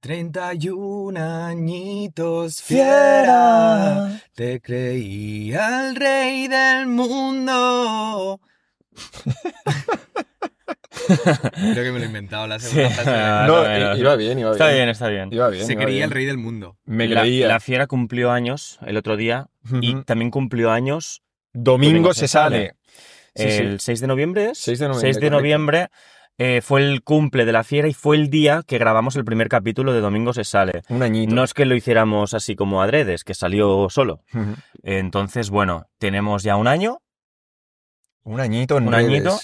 31 añitos fiera, te creía el rey del mundo. Creo que me lo he inventado la segunda Sí. frase. Ah, No, no, no. iba bien, iba bien. Está bien, está bien. Iba bien. Se iba creía bien. el rey del mundo. Me la, creía. la fiera cumplió años el otro día y Ujú. también cumplió años Domingo se sale. Sí, sí. el 6 de noviembre. es? 6 de noviembre, 6 de correcto. Eh, fue el cumple de la fiera y fue el día que grabamos el primer capítulo de Domingo se sale. Un añito. No es que lo hiciéramos así como adredes, que salió solo. Entonces, bueno, tenemos ya un año Un añito en Un redes. añito.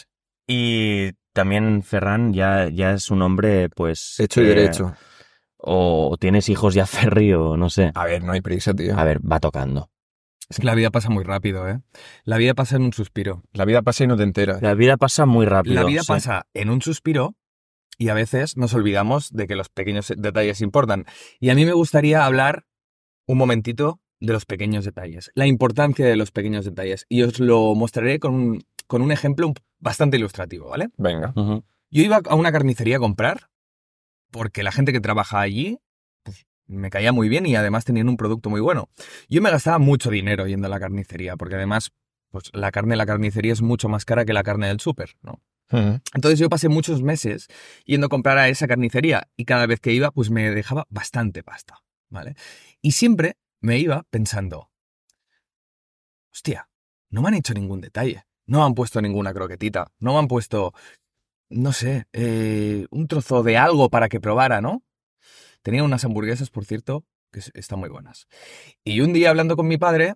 y también Ferran ya, ya es un hombre, pues... Hecho y que- derecho. O, o tienes hijos ya Ferri o no sé. A ver, no hay prisa, tío. A ver, va tocando. Es que la vida pasa muy rápido, ¿eh? La vida pasa en un suspiro. La vida pasa y no te enteras. La vida pasa muy rápido. La vida sí. pasa en un suspiro y a veces nos olvidamos de que los pequeños detalles importan. Y a mí me gustaría hablar un momentito de los pequeños detalles, la importancia de los pequeños detalles. Y os lo mostraré con un, con un ejemplo bastante ilustrativo, ¿vale? Venga. Yo iba a una carnicería a comprar porque la gente que trabaja allí me caía muy bien y además tenían un producto muy bueno. Yo me gastaba mucho dinero yendo a la carnicería porque además pues, la carne de la carnicería es mucho más cara que la carne del súper, ¿no? Entonces yo pasé muchos meses yendo a comprar a esa carnicería y cada vez que iba pues me dejaba bastante pasta, ¿vale? Y siempre me iba pensando, hostia, no me han hecho ningún detalle, no me han puesto ninguna croquetita, no me han puesto, no sé, eh, un trozo de algo para que probara, ¿no? Tenía unas hamburguesas, por cierto, que es- están muy buenas. Y un día hablando con mi padre,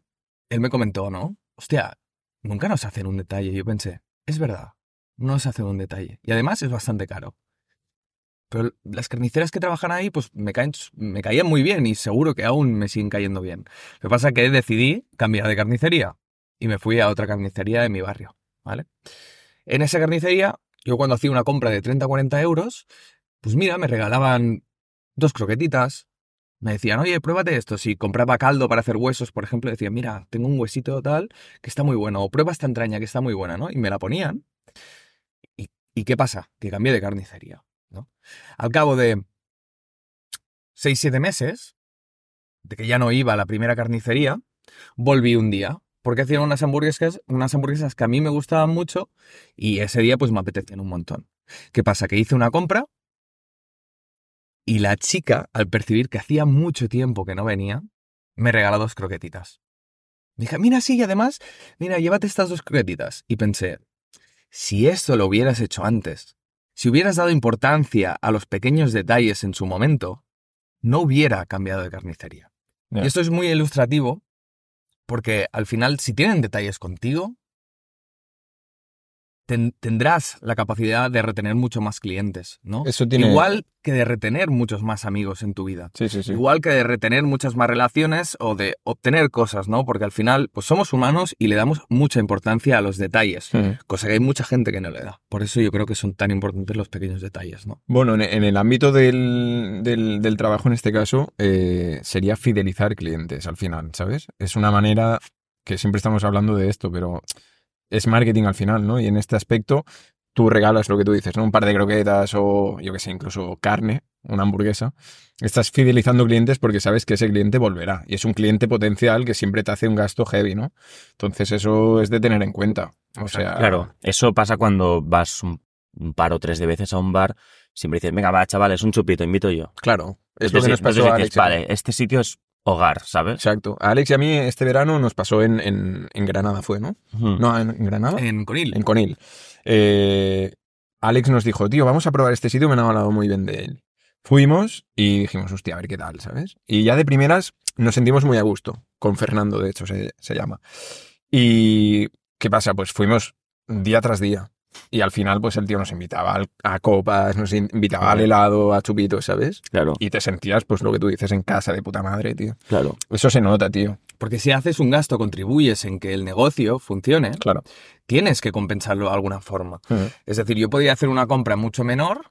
él me comentó, ¿no? Hostia, nunca nos hacen un detalle. Yo pensé, es verdad, no nos hacen un detalle. Y además es bastante caro. Pero las carniceras que trabajan ahí, pues me, caen, me caían muy bien y seguro que aún me siguen cayendo bien. Lo que pasa es que decidí cambiar de carnicería y me fui a otra carnicería de mi barrio, ¿vale? En esa carnicería, yo cuando hacía una compra de 30 o 40 euros, pues mira, me regalaban dos croquetitas. Me decían, oye, pruébate esto. Si compraba caldo para hacer huesos, por ejemplo, decían, mira, tengo un huesito tal que está muy bueno. O prueba esta entraña que está muy buena, ¿no? Y me la ponían. ¿Y, qué pasa? Que cambié de carnicería, ¿no? Al cabo de 6-7 meses, de que ya no iba a la primera carnicería, volví un día. Porque hacían unas hamburguesas, unas hamburguesas que a mí me gustaban mucho y ese día pues me apetecían un montón. ¿Qué pasa? Que hice una compra y la chica, al percibir que hacía mucho tiempo que no venía, me regaló dos croquetitas. Dije, mira, sí, y además, mira, llévate estas dos croquetitas. Y pensé, si esto lo hubieras hecho antes, si hubieras dado importancia a los pequeños detalles en su momento, no hubiera cambiado de carnicería. Y esto es muy ilustrativo porque al final, si tienen detalles contigo, ten- tendrás la capacidad de retener mucho más clientes, ¿no? Eso tiene. Igual que de retener muchos más amigos en tu vida. Sí, sí, sí. Igual que de retener muchas más relaciones o de obtener cosas, ¿no? Porque al final, pues somos humanos y le damos mucha importancia a los detalles, cosa que hay mucha gente que no le da. Por eso yo creo que son tan importantes los pequeños detalles, ¿no? Bueno, en, en el ámbito del, del- del trabajo, en este caso, eh, sería fidelizar clientes al final, ¿sabes? Es una manera que siempre estamos hablando de esto, pero es marketing al final, ¿no? Y en este aspecto, tú regalas lo que tú dices, ¿no? Un par de croquetas o, yo qué sé, incluso carne, una hamburguesa. Estás fidelizando clientes porque sabes que ese cliente volverá. Y es un cliente potencial que siempre te hace un gasto heavy, ¿no? Entonces, eso es de tener en cuenta. O sea, Claro, eso pasa cuando vas un, par o tres de veces a un bar. Siempre dices, venga, va, chavales, un chupito, invito yo. claro. Es lo que nos pasó a Alex. vale, este sitio es hogar, ¿sabes? Exacto. A Alex y a mí este verano nos pasó en, en, en Granada, ¿fue, no? No, en, en Granada. En Conil. En Conil. Eh, Alex nos dijo, tío, vamos a probar este sitio, me han hablado muy bien de él. Fuimos y dijimos, hostia, a ver qué tal, ¿sabes? Y ya de primeras nos sentimos muy a gusto, con Fernando, de hecho, se, se llama. Y, ¿qué pasa? Pues fuimos día tras día. Y al final, pues el tío nos invitaba al- a copas, nos in- invitaba al helado, a chupitos, ¿sabes? Claro, Y te sentías, pues lo que tú dices, en casa de puta madre, tío. claro. Eso se nota, tío. Porque si haces un gasto, contribuyes en que el negocio funcione, Claro. tienes que compensarlo de alguna forma. Es decir, yo podría hacer una compra mucho menor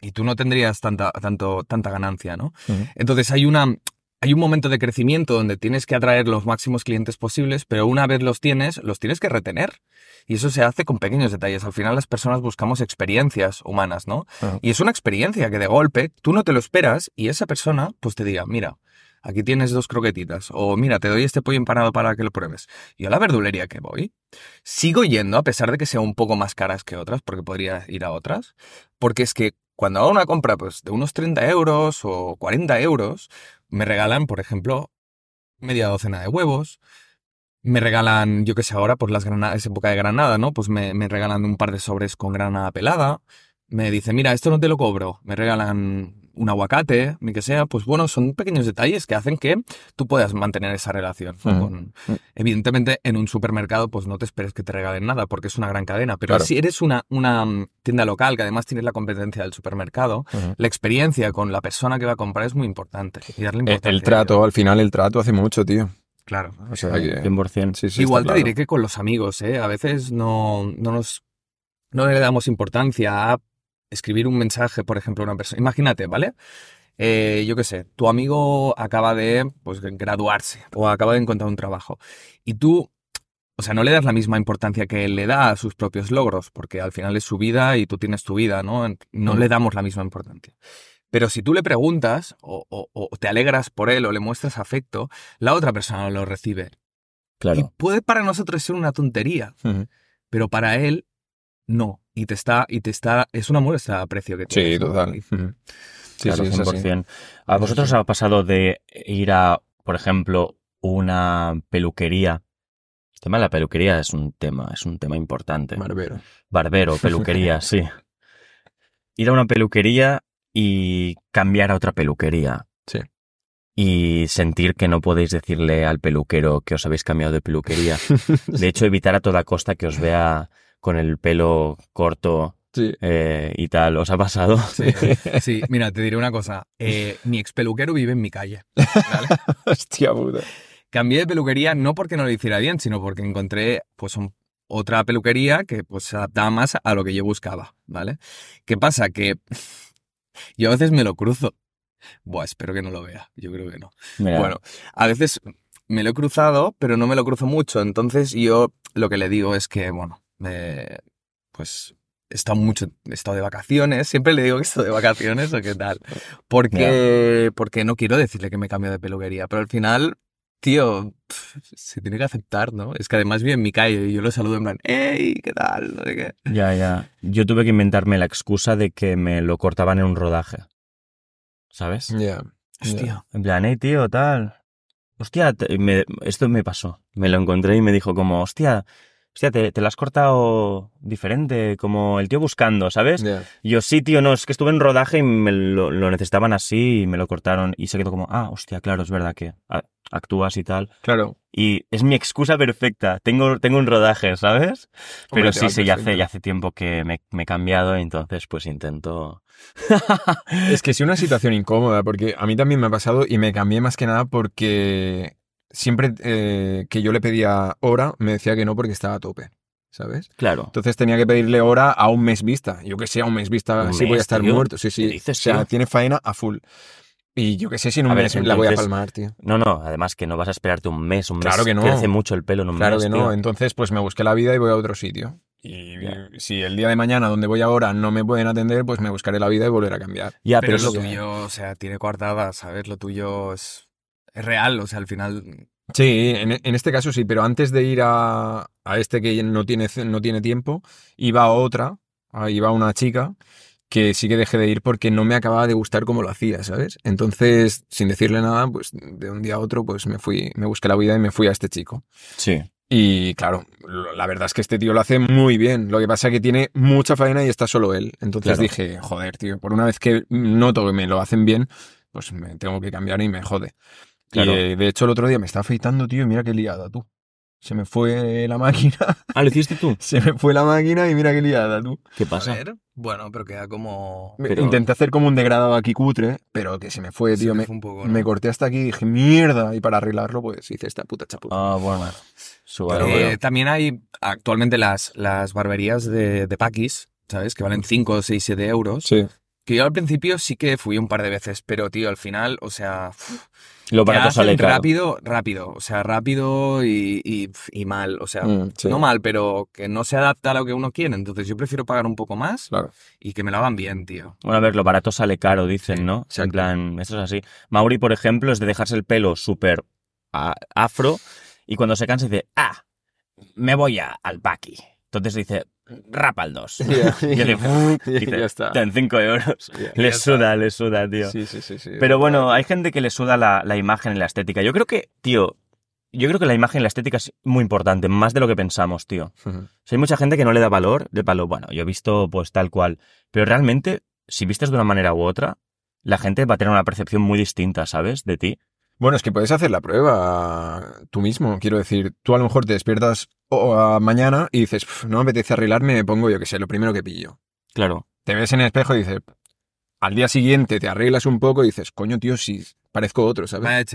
y tú no tendrías tanta, tanto, tanta ganancia, ¿no? Entonces hay una, hay un momento de crecimiento donde tienes que atraer los máximos clientes posibles, pero una vez los tienes, los tienes que retener. Y eso se hace con pequeños detalles. Al final las personas buscamos experiencias humanas, ¿no? Y es una experiencia que de golpe tú no te lo esperas y esa persona pues te diga, mira, aquí tienes dos croquetitas o mira, te doy este pollo empanado para que lo pruebes. Yo a la verdulería que voy, sigo yendo a pesar de que sea un poco más caras que otras, porque podría ir a otras, porque es que cuando hago una compra pues de unos 30 euros o 40 euros, me regalan, por ejemplo, media docena de huevos, me regalan, yo que sé, ahora, pues las granadas, es época de granada, ¿no? Pues me, me regalan un par de sobres con granada pelada. Me dicen, mira, esto no te lo cobro. Me regalan un aguacate, ni que sea. Pues bueno, son pequeños detalles que hacen que tú puedas mantener esa relación. Evidentemente, en un supermercado, pues no te esperes que te regalen nada, porque es una gran cadena. Pero Claro. si eres una, una mm, tienda local, que además tienes la competencia del supermercado, la experiencia con la persona que va a comprar es muy importante. Y darle El, importancia el a trato, al final el trato hace mucho, tío. Claro. O sea, Sí, que- 100%. sí, sí, Igual te claro. diré que con los amigos, ¿eh? A veces no, no nos no le damos importancia a escribir un mensaje, por ejemplo, a una persona. Imagínate, ¿vale? Eh, yo qué sé, tu amigo acaba de pues, graduarse o acaba de encontrar un trabajo y tú, o sea, no le das la misma importancia que él le da a sus propios logros, porque al final es su vida y tú tienes tu vida, ¿no? No le damos la misma importancia. Pero si tú le preguntas o, o- o te alegras por él o le muestras afecto, la otra persona lo recibe. Y Claro. puede para nosotros ser una tontería, pero para él no. Y te está, y te está, es una muestra de aprecio que Sí, tienes. ¿no? total. Ujú. Sí, claro, sí, es así. 100%. ¿A vosotros os ha pasado de ir a, por ejemplo, una peluquería? El tema de la peluquería es un tema, es un tema importante. Barbero. Barbero, peluquería, sí. Ir a una peluquería y cambiar a otra peluquería. Sí. Y sentir que no podéis decirle al peluquero que os habéis cambiado de peluquería. De hecho, evitar a toda costa que os vea con el pelo corto Sí. eh, y tal. ¿Os ha pasado? Sí, sí, mira, te diré una cosa. Eh, mi ex peluquero vive en mi calle. ¿vale? Hostia puta. Cambié de peluquería no porque no lo hiciera bien, sino porque encontré pues un- otra peluquería que pues se adaptaba más a lo que yo buscaba, ¿vale? ¿Qué pasa? Que yo a veces me lo cruzo. Buah, espero que no lo vea. Yo creo que no. Mira, Bueno, a veces me lo he cruzado, pero no me lo cruzo mucho. Entonces yo lo que le digo es que, bueno, pues he estado mucho, he estado de vacaciones. Siempre le digo que he estado de vacaciones o qué tal. Porque, porque no quiero decirle que me cambio de peluquería. Pero al final, tío, se tiene que aceptar, ¿no? Es que además vive en mi calle y yo lo saludo en plan, ¡Ey! ¿Qué tal? No sé qué. Ya, ya. Yo tuve que inventarme la excusa de que me lo cortaban en un rodaje. ¿Sabes? Ya. Hostia. En plan, hey, tío, tal. Hostia, me- esto me pasó. Me lo encontré y me dijo como, hostia, hostia, te, te lo has cortado diferente, como el tío buscando, ¿sabes? Y yo, sí, tío, no, es que estuve en rodaje y me lo, lo necesitaban así y me lo cortaron. Y se quedó como, ah, hostia, claro, es verdad que actúas y tal. Claro. Y es mi excusa perfecta. Tengo, tengo un rodaje, ¿sabes? Pero Hombre, sí, sí, ya hace, ya hace tiempo que me, me he cambiado, entonces pues intento... Es que sí una situación incómoda, porque a mí también me ha pasado y me cambié más que nada porque siempre eh, que yo le pedía hora, me decía que no porque estaba a tope, ¿sabes? Claro. Entonces tenía que pedirle hora a un mes vista. Yo que sé, a un mes vista, ¿Un sí voy a estar tío? muerto. Sí, sí. ¿Qué dices, o sea, tío? tiene faena a full. Y yo que sé si en un A ver, mes la voy a palmar, tío. No, no, además que no vas a esperarte un mes, un mes. Claro que no. Crece mucho el pelo en un Claro mes, que no. tío. Entonces, pues me busqué la vida y voy a otro sitio. Y si el día de mañana donde voy ahora no me pueden atender, pues me buscaré la vida y volveré a cambiar. Ya, Pero pero, es lo tuyo, o sea, tiene coartada, ¿sabes? Lo tuyo es, es real, o sea, al final Sí, en, en este caso sí, pero antes de ir a, a este que no tiene, no tiene tiempo, iba a otra, a- iba a una chica que sí que dejé de ir porque no me acababa de gustar cómo lo hacía, ¿sabes? Entonces, sin decirle nada, pues de un día a otro, pues me fui, me busqué la vida y me fui a este chico. Sí. Y claro, la verdad es que este tío lo hace muy bien. Lo que pasa es que tiene mucha faena y está solo él. Entonces Claro. dije, joder, tío, por una vez que noto que me lo hacen bien, pues me tengo que cambiar y me jode. Claro. Y eh, de hecho el otro día me estaba afeitando, tío, y mira qué liada, tú. Se me fue la máquina, Ah, ¿lo hiciste tú? se me fue la máquina y mira qué liada, tú. ¿Qué A pasa? ver, bueno, pero queda como... Pero- Intenté hacer como un degradado aquí cutre, pero que se me fue, tío. me Me, fue un poco, ¿no? me corté hasta aquí y dije, mierda. Y para arreglarlo, pues hice esta puta chapuza. Ah, bueno. Suba, Eh, bueno. también hay actualmente las, las barberías de, de Paquis, ¿sabes? Que valen 5, 6, 7 euros. Sí. Que yo al principio sí que fui un par de veces, pero tío, al final, o sea, Lo barato sale caro. rápido, rápido, o sea, rápido y, y- y mal, o sea, Mm, sí, no mal, pero que no se adapta a lo que uno quiere, entonces yo prefiero pagar un poco más Claro. y que me lo hagan bien, tío. Bueno, a ver, lo barato sale caro, dicen, ¿no? En plan, eso es así. Mauri, por ejemplo, es de dejarse el pelo súper ah, afro y cuando se cansa dice, ah, me voy a, al Paki. Entonces dice, rapa al 2. Ya, Y está. en 5 euros. Ya. Le suda, le suda, tío. Sí, sí, sí, sí. Pero bueno, hay gente que le suda la, la imagen y la estética. Yo creo que, tío, yo creo que la imagen y la estética es muy importante, más de lo que pensamos, tío. Ujú. O sea, hay mucha gente que no le da valor, de palo, bueno, yo he visto pues tal cual. Pero realmente, si vistes de una manera u otra, la gente va a tener una percepción muy distinta, ¿sabes? De ti. Bueno, es que puedes hacer la prueba tú mismo. Quiero decir, tú a lo mejor te despiertas o, a mañana y dices, "Pf, no me apetece arreglarme, me pongo yo que sé, lo primero que pillo. Claro. Te ves en el espejo y dices, al día siguiente te arreglas un poco y dices, coño, tío, si parezco otro, ¿sabes?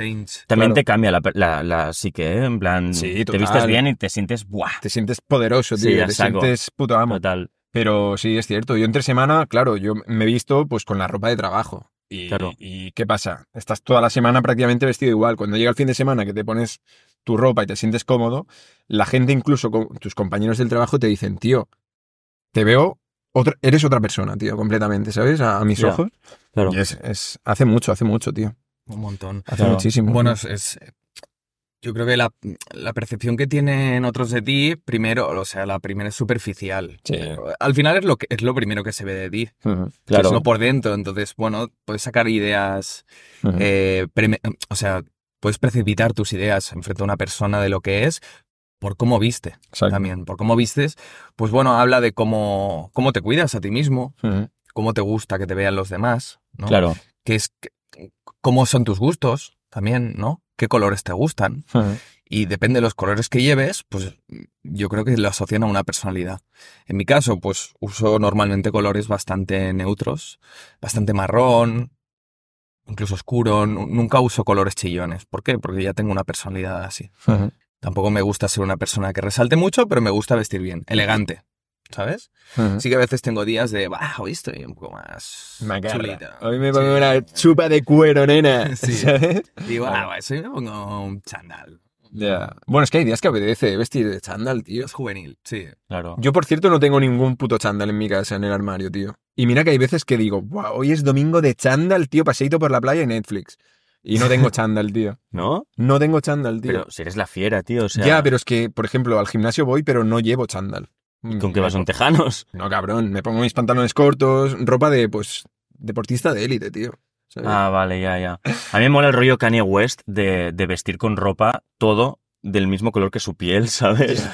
También Claro. te cambia la, la, la psique, ¿eh? En plan, Sí, te vistes bien y te sientes, ¡buah! Te sientes poderoso, Sí, tío. te saco. sientes puto amo. Total. Pero sí, es cierto. Yo entre semana, claro, yo me he visto pues con la ropa de trabajo. Y, Claro. ¿Y qué pasa? Estás toda la semana prácticamente vestido igual. Cuando llega el fin de semana que te pones tu ropa y te sientes cómodo, la gente, incluso con tus compañeros del trabajo, te dicen, tío, te veo, otra, eres otra persona, tío, completamente, ¿sabes? A, a mis ojos. Claro. Y es, es- hace mucho, hace mucho, tío. Un montón. Hace Claro. muchísimo. Bueno, es, es- yo creo que la, la percepción que tienen otros de ti, primero, o sea, la primera es superficial. Sí. Al final es lo que es lo primero que se ve de ti, que Claro. es lo por dentro. Entonces, bueno, puedes sacar ideas, eh, o sea, puedes precipitar tus ideas enfrente a una persona de lo que es por cómo viste Exacto. también. Por cómo vistes, pues bueno, habla de cómo, cómo te cuidas a ti mismo, cómo te gusta que te vean los demás, ¿no? Claro. Que es, cómo son tus gustos también, ¿no? ¿Qué colores te gustan? Y depende de los colores que lleves, pues yo creo que lo asocian a una personalidad. En mi caso, pues uso normalmente colores bastante neutros, bastante marrón, incluso oscuro. Nu- Nunca uso colores chillones. ¿Por qué? Porque ya tengo una personalidad así. Tampoco me gusta ser una persona que resalte mucho, pero me gusta vestir bien, elegante. ¿Sabes? Sí que a veces tengo días de, bah, hoy estoy un poco más Macarra. chulita. Hoy me pongo Sí. una chupa de cuero, nena. Sí. ¿Sabes? Digo, ah, hoy me pongo un chandal. Ya. Bueno, es que hay días que apetece vestir de chándal, tío. Es juvenil, sí. Claro. Yo, por cierto, no tengo ningún puto chándal en mi casa, en el armario, tío. Y mira que hay veces que digo, wow, hoy es domingo de chándal, tío, paseito por la playa y Netflix. Y no tengo chándal, tío. ¿No? No tengo chándal, tío. Pero si eres la fiera, tío. O sea, ya, pero es que, por ejemplo, al gimnasio voy, pero no llevo chándal. ¿Con qué vas? ¿Son tejanos? No, cabrón. Me pongo mis pantalones cortos, ropa de, pues, deportista de élite, tío. ¿Sabes? Ah, vale, ya, ya. A mí me mola el rollo Kanye West de, de vestir con ropa todo del mismo color que su piel, ¿sabes?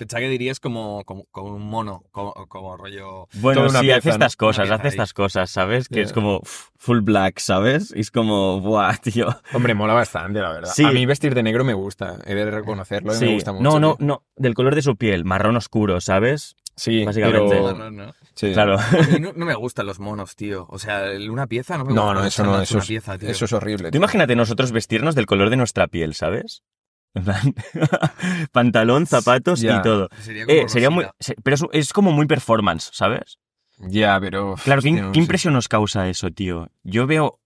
Pensaba que dirías como, como, como un mono, como, como rollo... Bueno, sí, pieza, hace ¿no? estas cosas, hace ahí. estas cosas, ¿sabes? Que es como full black, ¿sabes? Y es como, buah, tío. Hombre, mola bastante, la verdad. Sí. A mí vestir de negro me gusta. He de reconocerlo, y Sí. me gusta mucho. no, no, tío. no, del color de su piel, marrón oscuro, ¿sabes? Sí, Básicamente. pero... No, sí. Claro. A mí no, no me gustan los monos, tío. O sea, una pieza no me gusta. No, no, eso no, eso una es, pieza, tío. eso es horrible. Tú imagínate nosotros vestirnos del color de nuestra piel, ¿sabes? En plan, Pantalón, zapatos y todo. Sería como Eh, sería muy, pero es, es como muy performance, ¿sabes? Ya, pero... Claro, ¿qué, no impresión nos causa eso, tío? Yo veo...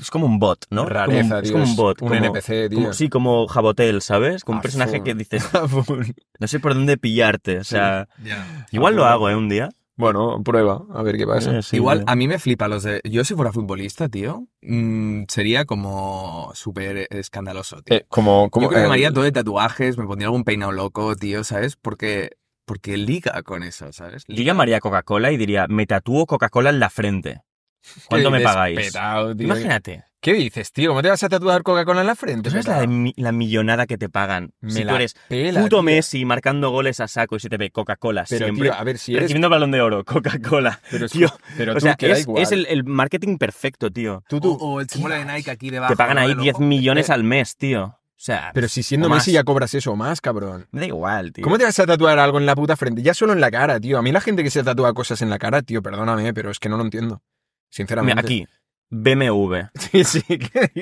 Es como un bot, ¿no? Rareza, como, un- es tío, como un bot. un como- NPC, tío. como- sí, como Jabotel, ¿sabes? Como un personaje que dices, no sé por dónde pillarte. O sea, igual lo hago, ¿eh? Un día. Bueno, prueba, a ver qué pasa. Eh, sí, Igual, tío. a mí me flipa los de... Yo si fuera futbolista, tío, mm, sería como súper escandaloso, tío. Eh, como, como Yo creo que eh, me haría todo de tatuajes, me pondría algún peinado loco, tío, ¿sabes? Porque, porque liga con eso, ¿sabes? Yo llamaría a Coca-Cola y diría, me tatúo Coca-Cola en la frente. ¿Cuánto me pagáis? tío. Imagínate. ¿Qué dices, tío? ¿Cómo te vas a tatuar Coca-Cola en la frente? ¿Tú sabes la, la millonada que te pagan? Me si tú la eres pela, puto tío. Messi marcando goles a saco y se te ve Coca-Cola Pero, siempre. tío, a ver, si eres... Recibiendo balón de oro, Coca-Cola. Pero, tío, pero o tú, sea, es, igual. es el, el marketing perfecto, tío. Tú, O, tú. o el símbolo de Nike aquí debajo. Te pagan ahí del 10 ojo. millones al mes, tío. O sea, Pero si siendo o más. Messi ya cobras eso o más, cabrón. me da igual, tío. ¿Cómo te vas a tatuar algo en la puta frente? Ya solo en la cara, tío. A mí la gente que se tatúa cosas en la cara, tío, perdóname, pero es que no lo entiendo. Sinceramente. Mira, aquí, BMW. Sí, sí.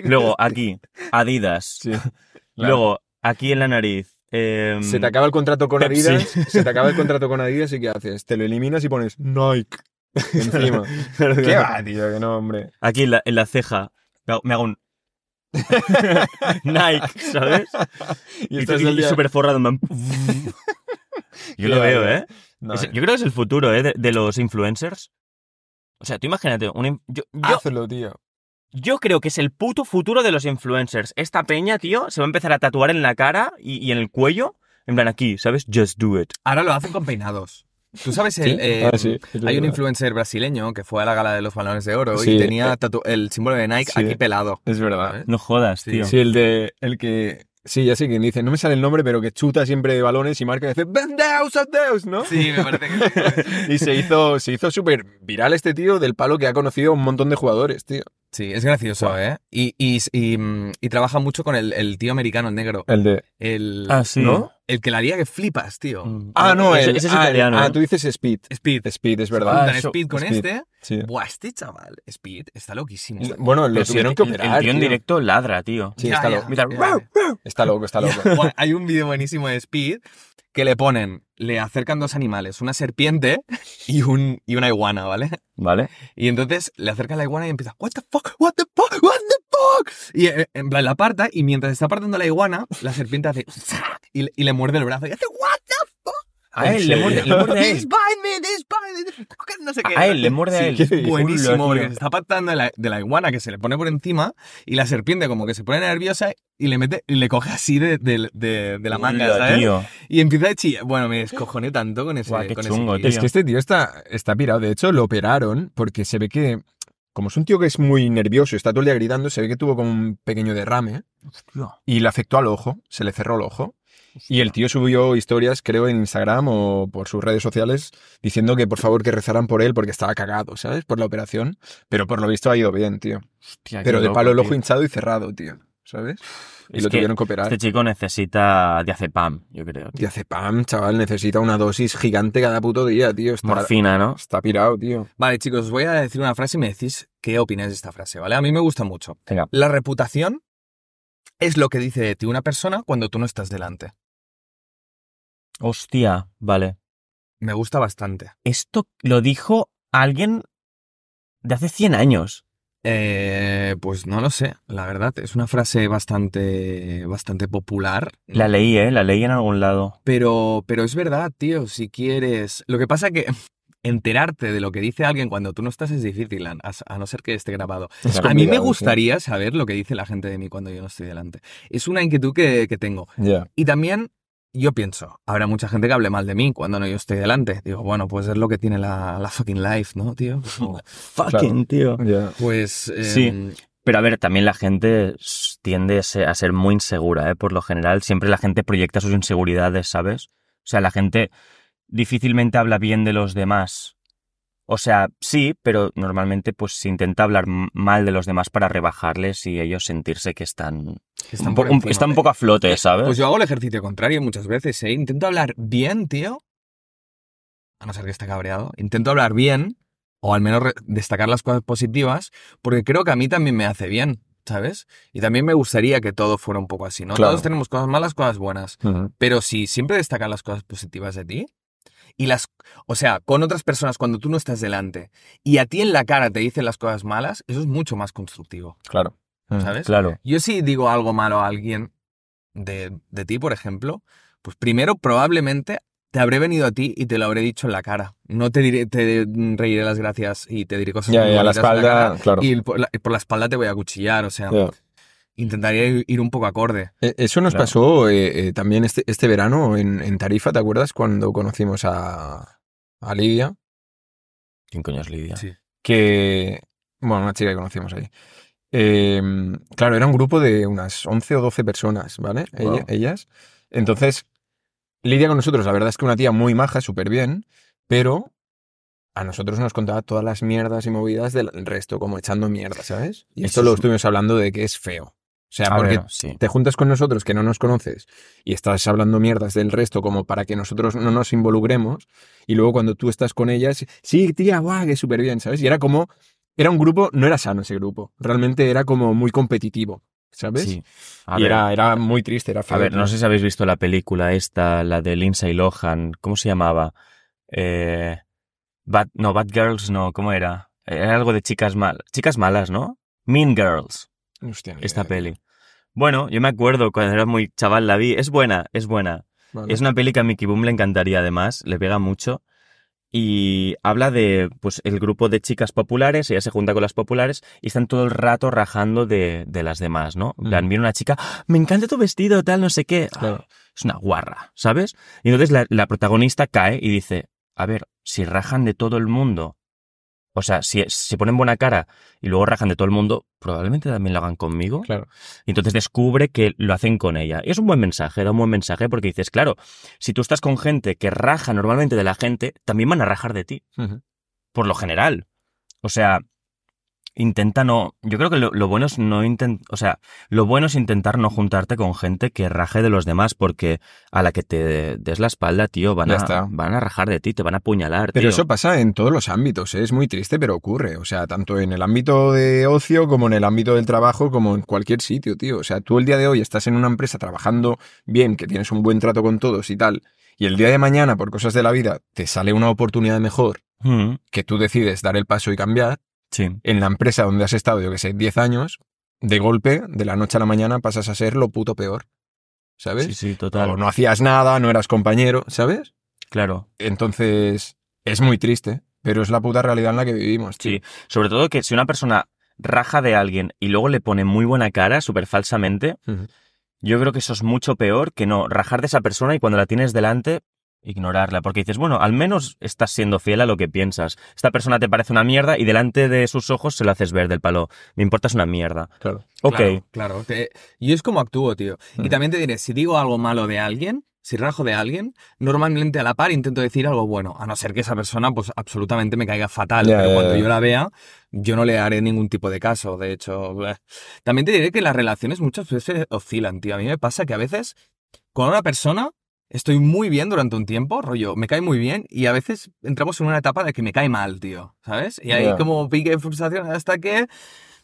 Luego, aquí, Adidas. Sí, claro. Luego, aquí en la nariz. em, Se te acaba el contrato con Pepsi. Adidas, se te acaba el contrato con Adidas y ¿qué haces? Te lo eliminas y pones Nike. Encima. ¿Qué va, tío? Que no, hombre. Aquí en la, en la ceja me hago, un... Nike, ¿sabes? Y Y, súper forrado. Yo lo veo. ¿eh? No, Es- eh. yo creo que es el futuro, ¿eh? De, de los influencers. O sea, tú imagínate, un yo, yo, Hazlo, tío. yo creo que es el puto futuro de los influencers. Esta peña, tío, se va a empezar a tatuar en la cara y, y en el cuello. En plan, aquí, ¿sabes? Just do it. Ahora lo hacen con peinados. ¿Tú sabes el, ¿Sí? eh, Ah, sí, Hay un influencer brasileño que fue a la gala de los balones de oro Sí. y tenía tatu- el símbolo de Nike Sí. aquí pelado. Es verdad. ¿sabes? No jodas, Sí, tío. Sí, el de. El que. Sí, ya sé quién dice. No me sale el nombre, pero que chuta siempre de balones y marca y dice ¡Vendeos, Deus! ¿no? Sí, me parece que... Y se hizo, se hizo súper viral este tío del palo que ha conocido a un montón de jugadores, tío. Sí, es gracioso, ¿eh? Y, y, y, y trabaja mucho con el, el tío americano, el negro. El de. El, Ah, sí. ¿No? El que la haría que flipas, tío. Mm. Ah, no, ese, el. ese es ah, italiano. Ah, ¿eh? tú dices Speed. Speed. Speed, es Ah, verdad. Eso, Speed con Speed. este. Sí. Buah, este chaval, Speed, está loquísimo. Bueno, lo si tuvieron el, que el- operar. el tío en directo ladra, tío. Sí, Ya, está ya, loco. Está loco, está loco. Buah, Hay un vídeo buenísimo de Speed que le ponen, le acercan dos animales, una serpiente y, un, y una iguana, ¿vale? Vale. Y entonces le acercan la iguana y empieza, what the fuck, what the fuck, what the fuck. Y eh, en plan la aparta y mientras está apartando la iguana, la serpiente hace y, le- y le muerde el brazo y hace, what the fuck. A él, le muerde, le muerde a él. no sé qué. A él, le muerde a él. qué Hola, Buenísimo, porque se está apartando de la, de la iguana que se le pone por encima y la serpiente como que se pone nerviosa y le mete y le coge así de, de, de- de la manga, Hola, ¿sabes? tío. Y empieza a chillar. Bueno, me descojoné tanto con ese, qué con chungo, ese tío. Es que este tío está, está pirado. De hecho, lo operaron porque se ve que, como es un tío que es muy nervioso y está todo el día gritando, se ve que tuvo como un pequeño derrame Hostia. y le afectó al ojo, se le cerró el ojo. Y el tío subió historias, creo, en Instagram o por sus redes sociales, diciendo que por favor que rezaran por él porque estaba cagado, ¿sabes? Por la operación. Pero por lo visto ha ido bien, tío. Hostia, Pero de palo el ojo tío. hinchado y cerrado, tío. ¿Sabes? Y Es lo que tuvieron que operar. Este chico necesita diazepam, yo creo. tío. Diazepam, chaval, necesita una dosis gigante cada puto día, tío. Está, Morfina, ¿no? está pirado, tío. Vale, chicos, os voy a decir una frase y me decís qué opináis de esta frase, ¿vale? A mí me gusta mucho. Venga. La reputación es lo que dice de ti una persona cuando tú no estás delante. Hostia, vale. Me gusta bastante. Esto lo dijo alguien de hace 100 años. Eh, pues no lo sé, la verdad. Es una frase bastante, bastante popular. La leí, ¿eh? La leí en algún lado. Pero, pero es verdad, tío, si quieres... Lo que pasa que enterarte de lo que dice alguien cuando tú no estás es difícil, a, a no ser que esté grabado. Es A mí me gustaría saber lo que dice la gente de mí cuando yo no estoy delante. Es una inquietud que, que tengo. Y también yo pienso, habrá mucha gente que hable mal de mí cuando no yo estoy delante. Digo, bueno, pues es lo que tiene la, la fucking life, ¿no, tío? Fucking, tío. Ya. Pues... eh, Sí. Pero a ver, también la gente tiende a ser- a ser muy insegura, ¿eh? Por lo general, siempre la gente proyecta sus inseguridades, ¿sabes? O sea, la gente difícilmente habla bien de los demás. O sea, sí, pero normalmente pues se intenta hablar mal de los demás para rebajarles y ellos sentirse que están, que están un, po- están un poco a flote, ¿sabes? Pues yo hago el ejercicio contrario muchas veces, ¿eh? Intento hablar bien, tío. A no ser que esté cabreado. Intento hablar bien, o al menos destacar las cosas positivas, porque creo que a mí también me hace bien, ¿sabes? Y también me gustaría que todo fuera un poco así, ¿no? Claro. Todos tenemos cosas malas, cosas buenas. Pero si siempre destacar las cosas positivas de ti, y las, o sea, con otras personas cuando tú no estás delante, y a ti en la cara te dicen las cosas malas, eso es mucho más constructivo, Claro. Mm. ¿sabes? Claro. Yo si digo algo malo a alguien de, de ti, por ejemplo, pues primero probablemente te habré venido a ti y te lo habré dicho en la cara. No te diré, te reiré las gracias y te diré cosas Ya, muy y a la cara, espalda, claro. y por la, por la espalda te voy a cuchillar, o sea, Ya. Intentaría ir- un poco acorde. Eh, Eso nos Claro. pasó eh, eh, también este, este verano en, en Tarifa, ¿te acuerdas? Cuando conocimos a, a Lidia, ¿Quién coño es Lidia? Sí. que... Bueno, una chica que conocimos ahí. Eh, claro, era un grupo de unas 11 o 12 personas, ¿vale? Wow. Ella- ellas. Entonces, Lidia con nosotros, la verdad es que una tía muy maja, súper bien, pero a nosotros nos contaba todas las mierdas y movidas del resto, como echando mierda, ¿sabes? Y Eso esto lo es- estuvimos hablando de que es feo. O sea, A porque ver, sí. te juntas con nosotros que no nos conoces y estás hablando mierdas del resto como para que nosotros no nos involucremos y luego cuando tú estás con ellas, sí, tía, guau, que súper bien, ¿sabes? Y era como, era un grupo, no era sano ese grupo, realmente era como muy competitivo, ¿sabes? Sí. A y ver, era, era muy triste, era feo. A ver, no sé si habéis visto la película esta, la de Lindsay Lohan, ¿cómo se llamaba? Eh, Bad, no, Bad Girls no, ¿cómo era? Era algo de chicas malas. Chicas malas, ¿no? Mean Girls, Hostia, esta peli. Bueno, yo me acuerdo cuando era muy chaval la vi. Es buena, es buena. Vale. Es una peli que a Mickey Boom le encantaría además, le pega mucho. Y habla de pues el grupo de chicas populares, ella se junta con las populares y están todo el rato rajando de, de las demás, ¿no? En plan, Mm. viene una chica, "Ah, me encanta tu vestido, tal, no sé qué. Claro. Ah, es una guarra, ¿sabes? Y entonces la, la protagonista cae y dice, a ver, si rajan de todo el mundo, o sea, si se ponen buena cara y luego rajan de todo el mundo, probablemente también lo hagan conmigo. Claro. Y entonces descubre que lo hacen con ella. Y es un buen mensaje, da un buen mensaje porque dices, claro, si tú estás con gente que raja normalmente de la gente, también van a rajar de ti, por lo general. O sea, intenta no. Yo creo que lo, lo bueno es no intentar. O sea, lo bueno es intentar no juntarte con gente que raje de los demás, porque a la que te des la espalda, tío, van, Ya a, está. van a rajar de ti, te van a apuñalar, Pero tío. eso pasa en todos los ámbitos, ¿eh? es muy triste, pero ocurre. O sea, tanto en el ámbito de ocio como en el ámbito del trabajo, como en cualquier sitio, tío. O sea, tú el día de hoy estás en una empresa trabajando bien, que tienes un buen trato con todos y tal, y el día de mañana, por cosas de la vida, te sale una oportunidad mejor Mm, que tú decides dar el paso y cambiar, sí. en la empresa donde has estado, yo que sé, 10 años, de golpe, de la noche a la mañana, pasas a ser lo puto peor. ¿Sabes? Sí, sí, total. O no hacías nada, no eras compañero, ¿sabes? Claro. Entonces, es muy triste, pero es la puta realidad en la que vivimos, tío. Sí. Sobre todo que si una persona raja de alguien y luego le pone muy buena cara, súper falsamente, yo creo que eso es mucho peor que no rajar de esa persona y cuando la tienes delante, ignorarla. Porque dices, bueno, al menos estás siendo fiel a lo que piensas. Esta persona te parece una mierda y delante de sus ojos se lo haces ver del palo. Me importa es una mierda. Claro. Ok. Claro, claro. Te- Y es como actúo, tío. Y Mm. también te diré, si digo algo malo de alguien, si rajo de alguien, normalmente a la par intento decir algo bueno, a no ser que esa persona pues absolutamente me caiga fatal. Pero cuando yo la vea, yo no le haré ningún tipo de caso. De hecho, bleh. también te diré que las relaciones muchas veces oscilan, tío. A mí me pasa que a veces con una persona estoy muy bien durante un tiempo, rollo, me cae muy bien y a veces entramos en una etapa de que me cae mal, tío, ¿sabes? Y ahí como pique de frustración hasta que,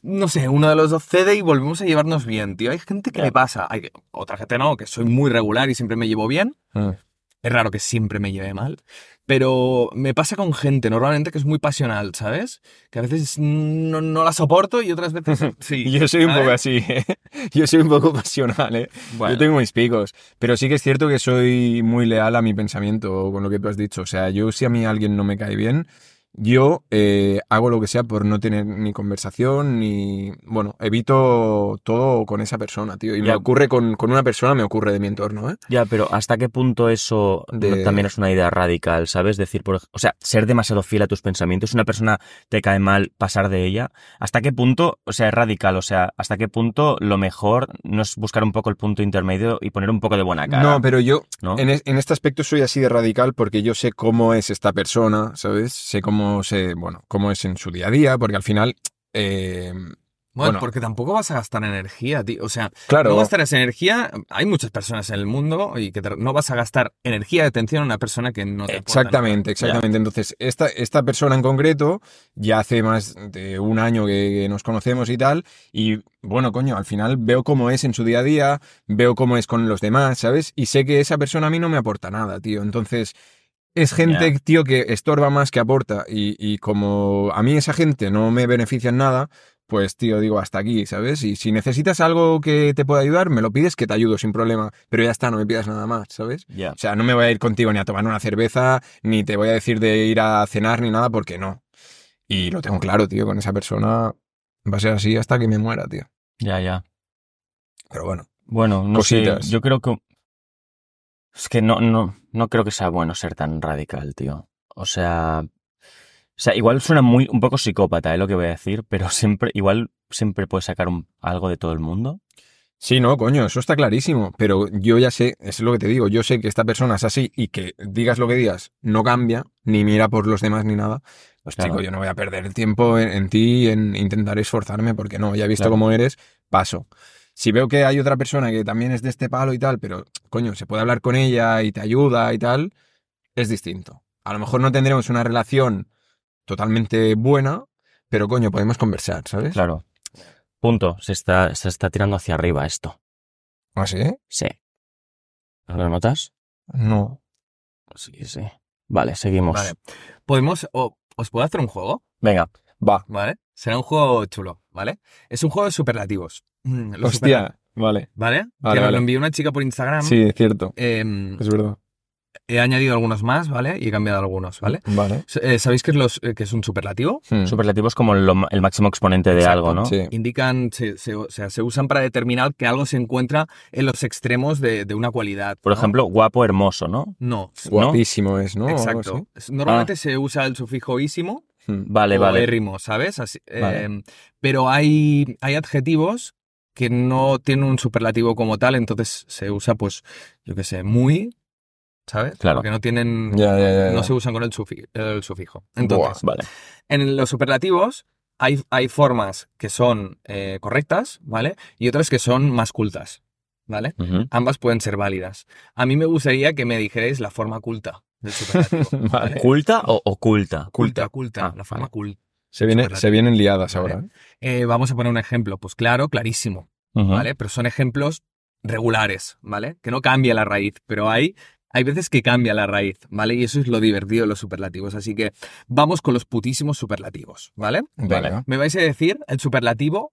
no sé, uno de los dos cede y volvemos a llevarnos bien, tío. Hay gente que Ya. me pasa, hay otra gente no, que soy muy regular y siempre me llevo bien. Ah. Es raro que siempre me lleve mal. Pero me pasa con gente normalmente que es muy pasional, ¿sabes? Que a veces no, no la soporto y otras veces sí. Yo soy un ¿sabes? poco así, ¿eh? Yo soy un poco pasional, ¿eh? Bueno, Yo tengo mis picos. Pero sí que es cierto que soy muy leal a mi pensamiento con lo que tú has dicho. O sea, yo si a mí alguien no me cae bien, yo eh, hago lo que sea por no tener ni conversación ni... Bueno, evito todo con esa persona, tío. Y me Ya. ocurre con, con una persona, me ocurre de mi entorno, ¿eh? Ya, pero ¿hasta qué punto eso De- también es una idea radical, ¿sabes? Decir, por, o sea, ser demasiado fiel a tus pensamientos, una persona te cae mal, pasar de ella, ¿hasta qué punto, o sea, es radical? O sea, ¿hasta qué punto lo mejor no es buscar un poco el punto intermedio y poner un poco de buena cara? No, pero yo ¿no? En, es- en este aspecto soy así de radical porque yo sé cómo es esta persona, ¿sabes? Sé cómo se, bueno, cómo es en su día a día, porque al final, eh, Bueno, Bueno. porque tampoco vas a gastar energía, tío. O sea, claro, no gastar esa energía. Hay muchas personas en el mundo y que te- no vas a gastar energía de atención a una persona que no te exactamente, exactamente. Entonces, esta, esta persona en concreto ya hace más de un año que, que nos conocemos y tal, y bueno, coño, al final veo cómo es en su día a día, veo cómo es con los demás, ¿sabes? Y sé que esa persona a mí no me aporta nada, tío. Entonces, es gente, tío, que estorba más que aporta. Y, y como a mí esa gente no me beneficia en nada, pues, tío, digo, hasta aquí, ¿sabes? Y si necesitas algo que te pueda ayudar, me lo pides que te ayudo sin problema. Pero ya está, no me pidas nada más, ¿sabes? O sea, no me voy a ir contigo ni a tomar una cerveza, ni te voy a decir de ir a cenar ni nada, porque no. Y lo tengo claro, tío, con esa persona va a ser así hasta que me muera, tío. Ya, ya. Pero bueno. Bueno, no Cositas. sé, yo creo que... Es que no, no, no creo que sea bueno ser tan radical, tío. O sea... O sea, igual suena muy, un poco psicópata, ¿eh? Lo que voy a decir, pero siempre, igual siempre puedes sacar un- algo de todo el mundo. Sí, no, coño, eso está clarísimo. Pero yo ya sé, eso es lo que te digo, yo sé que esta persona es así y que digas lo que digas, no cambia, ni mira por los demás ni nada. Pues Claro. chico, yo no voy a perder el tiempo en, en ti, en intentar esforzarme, porque no, ya he visto Claro. cómo eres, paso. Si veo que hay otra persona que también es de este palo y tal, pero coño, se puede hablar con ella y te ayuda y tal, es distinto. A lo mejor no tendremos una relación totalmente buena, pero coño, podemos conversar, ¿sabes? Claro. Punto. Se está, se está tirando hacia arriba esto. ¿Ah, sí? Sí. ¿Lo notas? No. Sí, sí. Vale, seguimos. Vale. Podemos, o- os puedo hacer un juego, Venga. Va. ¿vale? Será un juego chulo, ¿vale? Es un juego de superlativos. Mm, los Hostia, vale. ¿Vale? Vale, que me vale. lo envió una chica por Instagram. Sí, es cierto. Em, Es verdad. he añadido algunos más, ¿vale? Y he cambiado algunos, ¿vale? Vale. Eh, ¿Sabéis qué es, los, eh, qué es un superlativo? Hmm. Superlativo es como lo el máximo exponente de Exacto, algo, ¿no? Sí. Indican, se, se- o sea, se usan para determinar que algo se encuentra en los extremos de, de una cualidad. Por ¿no? ejemplo, guapo, hermoso, ¿no? No. Guapísimo es, ¿no? O algo Exacto. Es- Normalmente se usa el sufijo ísimo Hmm. Vale, o vale. érrimo, ¿sabes? Así, Vale. eh, pero hay, hay adjetivos que no tienen un superlativo como tal, entonces se usa, pues, yo qué sé, muy, ¿sabes? Claro. Porque no tienen, Ya, ya, ya, ya. no se usan con el, sufi- el sufijo. Entonces, Vale. en los superlativos hay, hay formas que son eh, correctas, ¿vale? Y otras que son más cultas, ¿vale? Ambas pueden ser válidas. A mí me gustaría que me dijerais la forma culta. Vale. ¿Culta o oculta? Culta, culta, Ah, la forma vale. culta. Se, viene, se vienen liadas Vale. ahora. ¿eh? Eh, vamos a poner un ejemplo, pues claro, clarísimo. ¿vale? Pero son ejemplos regulares, ¿vale? Que no cambia la raíz, pero hay, hay veces que cambia la raíz, ¿vale? Y eso es lo divertido de los superlativos. Así que vamos con los putísimos superlativos, ¿vale? Venga. Me vais a decir el superlativo,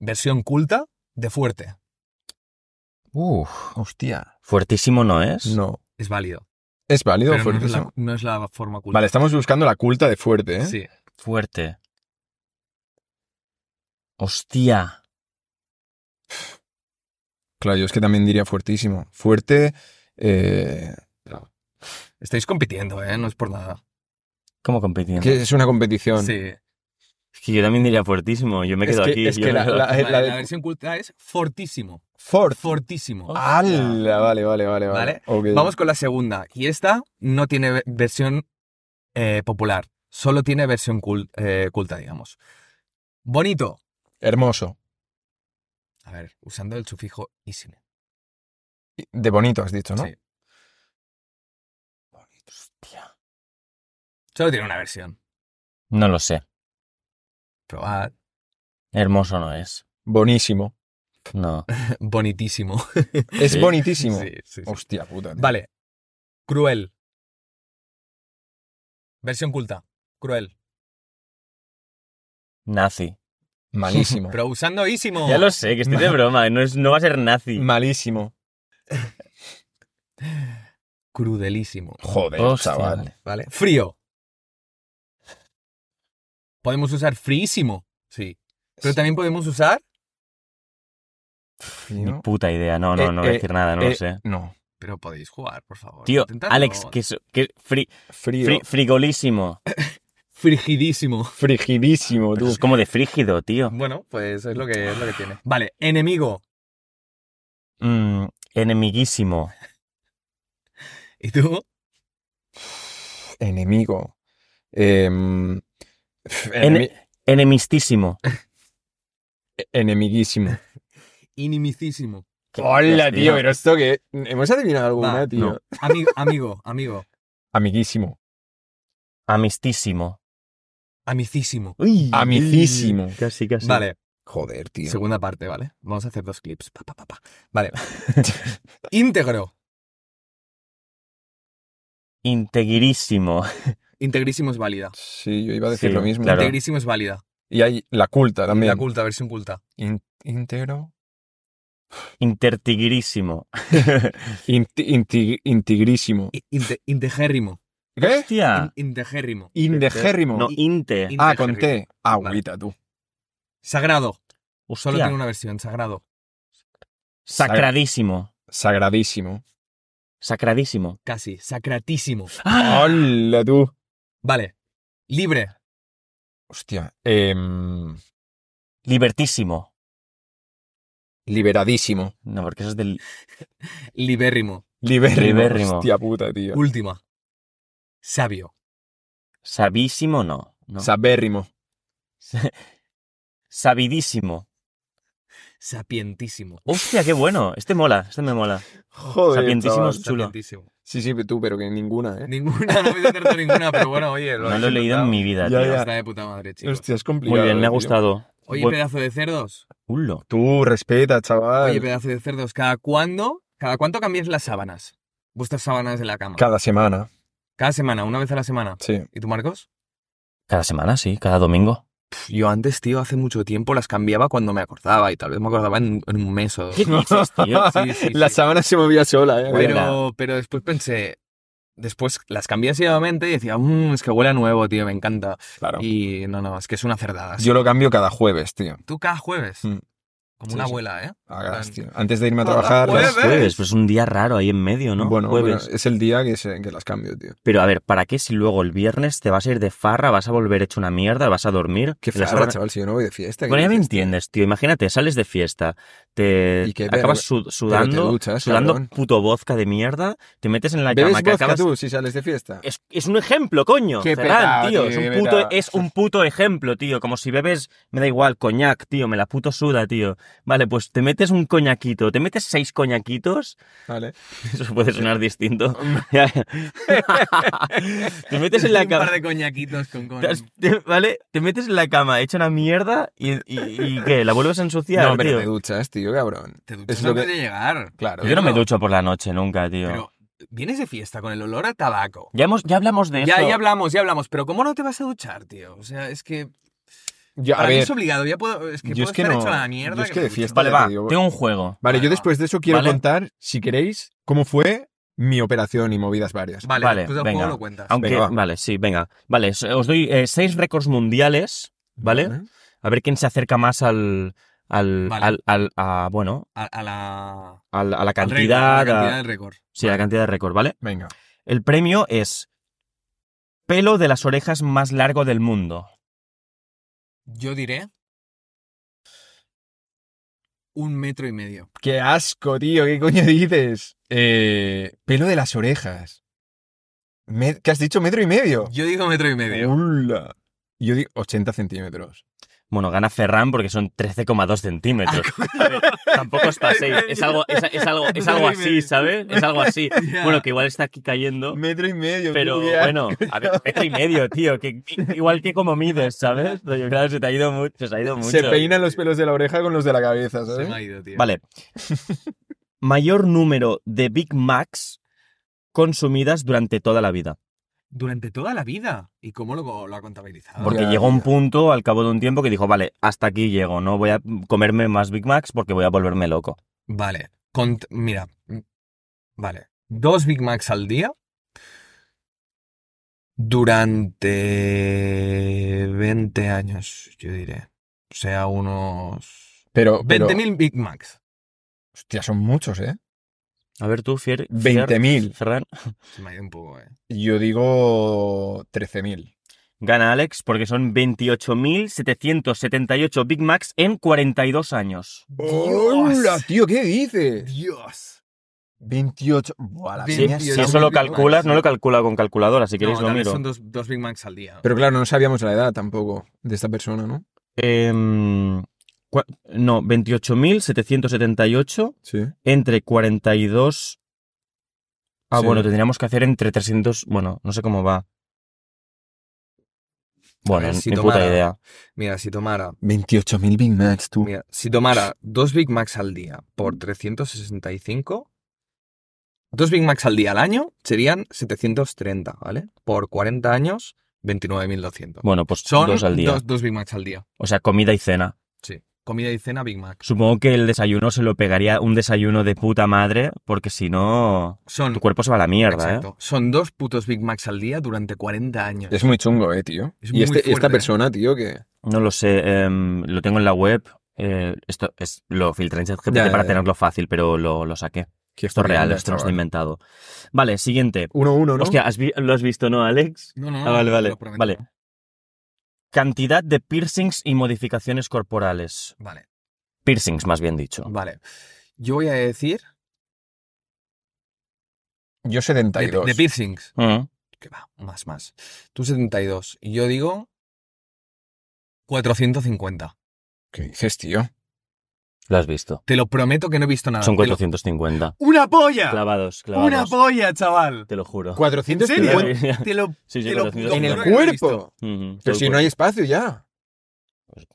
versión culta, de fuerte. Uf, hostia. Fuertísimo no es. No. Es válido. ¿Es válido Pero no es, fuertísimo? la, no es la forma culta. Vale, estamos buscando la culta de fuerte, ¿eh? Sí. Fuerte. Hostia. Claro, yo es que también diría fuertísimo. Fuerte, eh, Estáis compitiendo, ¿eh? No es por nada. ¿Cómo compitiendo? que es una competición. Sí. Es que yo también diría fuertísimo. Yo me Es quedo que- aquí. es que la- Vale, versión culta es fortísimo. Fort. Fortísimo. ¡Hala! Vale, vale, vale, vale. Vamos con la segunda. Y esta no tiene ve- versión eh, popular. Solo tiene versión cul- eh, culta, digamos. Bonito. Hermoso. A ver, usando el sufijo ísimo. De bonito has dicho, ¿no? Sí. Hostia. Solo tiene una versión. No lo sé. Probad. Hermoso no es. Bonísimo. No. Bonitísimo. Es Sí. bonitísimo. Sí, sí, sí. Hostia puta. tío. Vale. Cruel. Versión culta. Cruel. Nazi. Malísimo. Pero usando ísimo. Ya lo sé, que estoy de broma. No, es, no va a ser nazi. Malísimo. Crudelísimo. Joder, Hostia. chaval. ¿Vale? Frío. Podemos usar fríísimo. Sí. Pero también podemos usar. Ni puta idea. No, no, Eh, no voy a eh, decir nada, no eh, lo sé. No. Pero podéis jugar, por favor. Tío, Intentadlo. Alex, que es que fri- Frío. fri- frigolísimo. Frigidísimo. Frigidísimo, Pero tú. es como de frígido, tío. Bueno, pues es lo que, es lo que tiene. Vale, enemigo. Mm, enemiguísimo. ¿Y tú? Enemigo. Em, Ene- enemistísimo. Enemiguísimo. Inimicísimo. Hola, tío, pero esto que. Hemos adivinado alguna, Va, tío. no. Amigo, amigo, amigo. Amiguísimo. Amistísimo. Amicísimo. Uy, Amicísimo. Casi, casi. Vale, Joder, tío. segunda parte, ¿vale? Vamos a hacer dos clips. Pa, pa, pa, pa. Vale. Íntegro. Integrísimo. Integrísimo es válida. Sí, yo iba a decir Sí, lo mismo. claro. Integrísimo es válida. Y hay la culta también. La culta, versión culta. In- íntegro. Intertigrísimo. Inti- inti- intigrísimo. Inte- Integérrimo. ¿Qué? Hostia. In- Integérrimo. Indegérrimo. No, inte. In- ah, con. T. Agüita, tú. Sagrado. Hostia. Solo tiene una versión, sagrado. Sacradísimo. Sagradísimo. Sacradísimo. Casi. Sacratísimo. ¡Ah! ¡Hola, tú! Vale. Libre. Hostia. em, Libertísimo. liberadísimo. No, porque eso es del. Libérrimo. Libérrimo. Libérrimo. Hostia puta, tío. Última. Sabio. Sabísimo, no. no. Sabérrimo. Sabidísimo. Sapientísimo. Hostia, qué bueno. Este mola, este me mola. Joder, Sapientísimo chaval. es chulo. Sapientísimo. Sí, sí, tú, pero que ninguna, ¿eh? Ninguna, no me he ninguna, pero bueno, oye. No lo he leído en mi vida, Ya, tío. ya. Está de puta madre, chicos. Hostia, es complicado. Muy bien, me ha tío. gustado. Oye, Bu- pedazo de cerdos. Ulo. Tú, respeta, chaval. Oye, pedazo de cerdos. ¿Cada cuándo? ¿Cada cuánto cambiáis las sábanas? Vuestras sábanas de la cama. Cada semana. Cada semana, una vez a la semana. Sí. ¿Y tú, Marcos? Cada semana, sí, cada domingo. Yo antes, tío, hace mucho tiempo las cambiaba cuando me acordaba y tal vez me acordaba en, en un mes o dos. Sí, sí, La sí. sábana se movía sola, ¿eh? Pero, pero después pensé, después las cambié asiduamente y decía, "Mm, es que huele a nuevo, tío, me encanta. Claro. Y no, no, es que es una cerdada. Yo lo cambio cada jueves, tío. Tú cada jueves, Mm. como una abuela, ¿eh? Hagas, Plan- tío. Antes de irme a trabajar. jueves. las- Jueves, pues es un día raro ahí en medio, ¿no? Bueno, Jueves. bueno, es el día que, se- que las cambio, tío. Pero a ver, ¿para qué si luego el viernes te vas a ir de farra, vas a volver hecho una mierda, vas a dormir? Qué farra, semana- chaval, si yo no voy de fiesta. ¿qué Bueno, ya me entiendes, tío. Imagínate, sales de fiesta, te ¿Y qué? acabas Pero- su- sudando, duchas, sudando cabrón. puto vodka de mierda, te metes en la ¿Bebes cama que acabas... tú si sales de fiesta? Es, es un ejemplo, coño. Qué Ferran, petao, tío. tío, es, un puto, es un puto ejemplo, tío. Como si bebes, me da igual, coñac, tío. Me la puto suda, tío. Vale, pues te metes un coñaquito, te metes seis coñaquitos. Vale. Eso puede sonar distinto. te metes en la Un par cama. de coñaquitos con... con... te- ¿Vale? Te metes en la cama, hecha una mierda y, y, y ¿qué? ¿La vuelves a ensuciar, no, pero tío? te duchas, tío, cabrón. Te duchas Es lo antes que- de llegar. Claro. Yo no me ducho por la noche nunca, tío. Pero vienes de fiesta con el olor a tabaco. Ya, hemos, ya hablamos de Ya, eso. ya hablamos, ya hablamos. Pero ¿cómo no te vas a duchar, tío? O sea, es que... Yo, a para mí ver, es obligado. Ya puedo... Es que yo puedo es que estar no- hecho a la mierda. yo es que de fiesta- Vale, ya va. digo. Tengo un juego. Vale, yo después de eso quiero Vale. contar, si queréis, cómo fue mi operación y movidas varias. Vale, Vale, después del venga. juego lo cuentas. Aunque, Venga, va. vale, sí, venga. Vale, os- doy eh, seis récords mundiales, ¿vale? A ver quién se acerca más al. al, Vale. al, al- a, bueno, A, a la... a la récord, cantidad. a la cantidad a- del récord. sí, a la cantidad de récord, ¿vale? Venga. El premio es. Pelo de las orejas más largo del mundo. Yo diré... Un metro y medio. Qué asco, tío, ¿qué coño dices? Eh, pelo de las orejas. Me- ¿Qué has dicho? ¿Metro y medio? Yo digo metro y medio. ¡Hola! Yo digo 80 centímetros. Bueno, gana Ferran porque son 13,2 centímetros. Ah, A ver, tampoco os paséis. Es algo, es, es algo, es algo así, ¿sabes? Es algo así. Bueno, que igual está aquí cayendo. Metro y medio. Pero tío, bueno, a ver, metro y medio, tío. Que, igual que como mides, ¿sabes? Claro, se te ha ido mucho. Se ha ido mucho. Se peinan los pelos de la oreja con los de la cabeza, Se ¿sabes? me ha ido, tío. Vale. Mayor número de Big Macs consumidas durante toda la vida. Durante toda la vida. ¿Y cómo lo, lo ha contabilizado? Porque Ya, llegó un punto al cabo de un tiempo que dijo, vale, hasta aquí llego, no voy a comerme más Big Macs porque voy a volverme loco. Vale. Cont- Mira. Vale. Dos Big Macs al día. Durante 20 años, yo diré. O sea, unos... Pero, pero 20.000 Big Macs. hostia, son muchos, ¿eh? A ver tú, Fier. Fier- 20.000. Ferran. Se me ha ido un poco, eh. Yo digo 13.000. Gana Alex porque son 28.778 Big Macs en 42 años. ¡Hola, tío! ¿Qué dices? Dios. 28. Buah, la Sí, peña sí, Si eso lo calculas, no lo calcula con calculadora, si queréis No, lo miro. son dos, dos Big Macs al día. Pero claro, no sabíamos la edad tampoco de esta persona, ¿no? Cua- no, 28.778 Sí. entre 42... Ah, Sí. bueno, tendríamos que hacer entre 300... Bueno, no sé cómo va. Bueno, ver, si ni puta tomara- idea. Mira, si tomara 28.000 Big Macs, tú. Mira, si tomara dos Big Macs al día por 365, dos Big Macs al día al año serían 730, ¿vale? Por 40 años, 29.200. Bueno, pues Son dos al día. Dos, dos Big Macs al día. O sea, comida y cena. Comida y cena, Big Mac. Supongo que el desayuno se lo pegaría un desayuno de puta madre, porque si no, Son, tu cuerpo se va a la mierda, ¿eh? son dos putos Big Macs al día durante 40 años. Es muy chungo, eh, tío. Es y muy este, fuerte. esta persona, tío, que. No lo sé, em, lo tengo en la web. eh, esto es lo filtré en ChatGPT para ya. tenerlo fácil, pero lo, lo saqué. Esto es real, esto no está inventado. Vale, siguiente. Uno, uno, ¿no? Hostia, ¿has vi- ¿lo has visto, no, Alex? No, no, no. Ah, vale, vale. lo. Vale. Cantidad de piercings y modificaciones corporales. Vale, Piercings, más bien dicho. vale. Yo voy a decir Yo de, 72. de piercings. Mm. Que va, más, más. Tú 72. Y yo digo 450. ¿Qué dices, tío? Lo has visto. Te lo prometo que no he visto nada. Son Te lo- 450. ¡Una polla! Clavados, clavados. ¡Una polla, chaval! Te lo juro. 450 Te lo, Sí, sí, te lo 450. en el juro que no lo he visto. cuerpo. Ujú, Pero todo si el no hay espacio ya.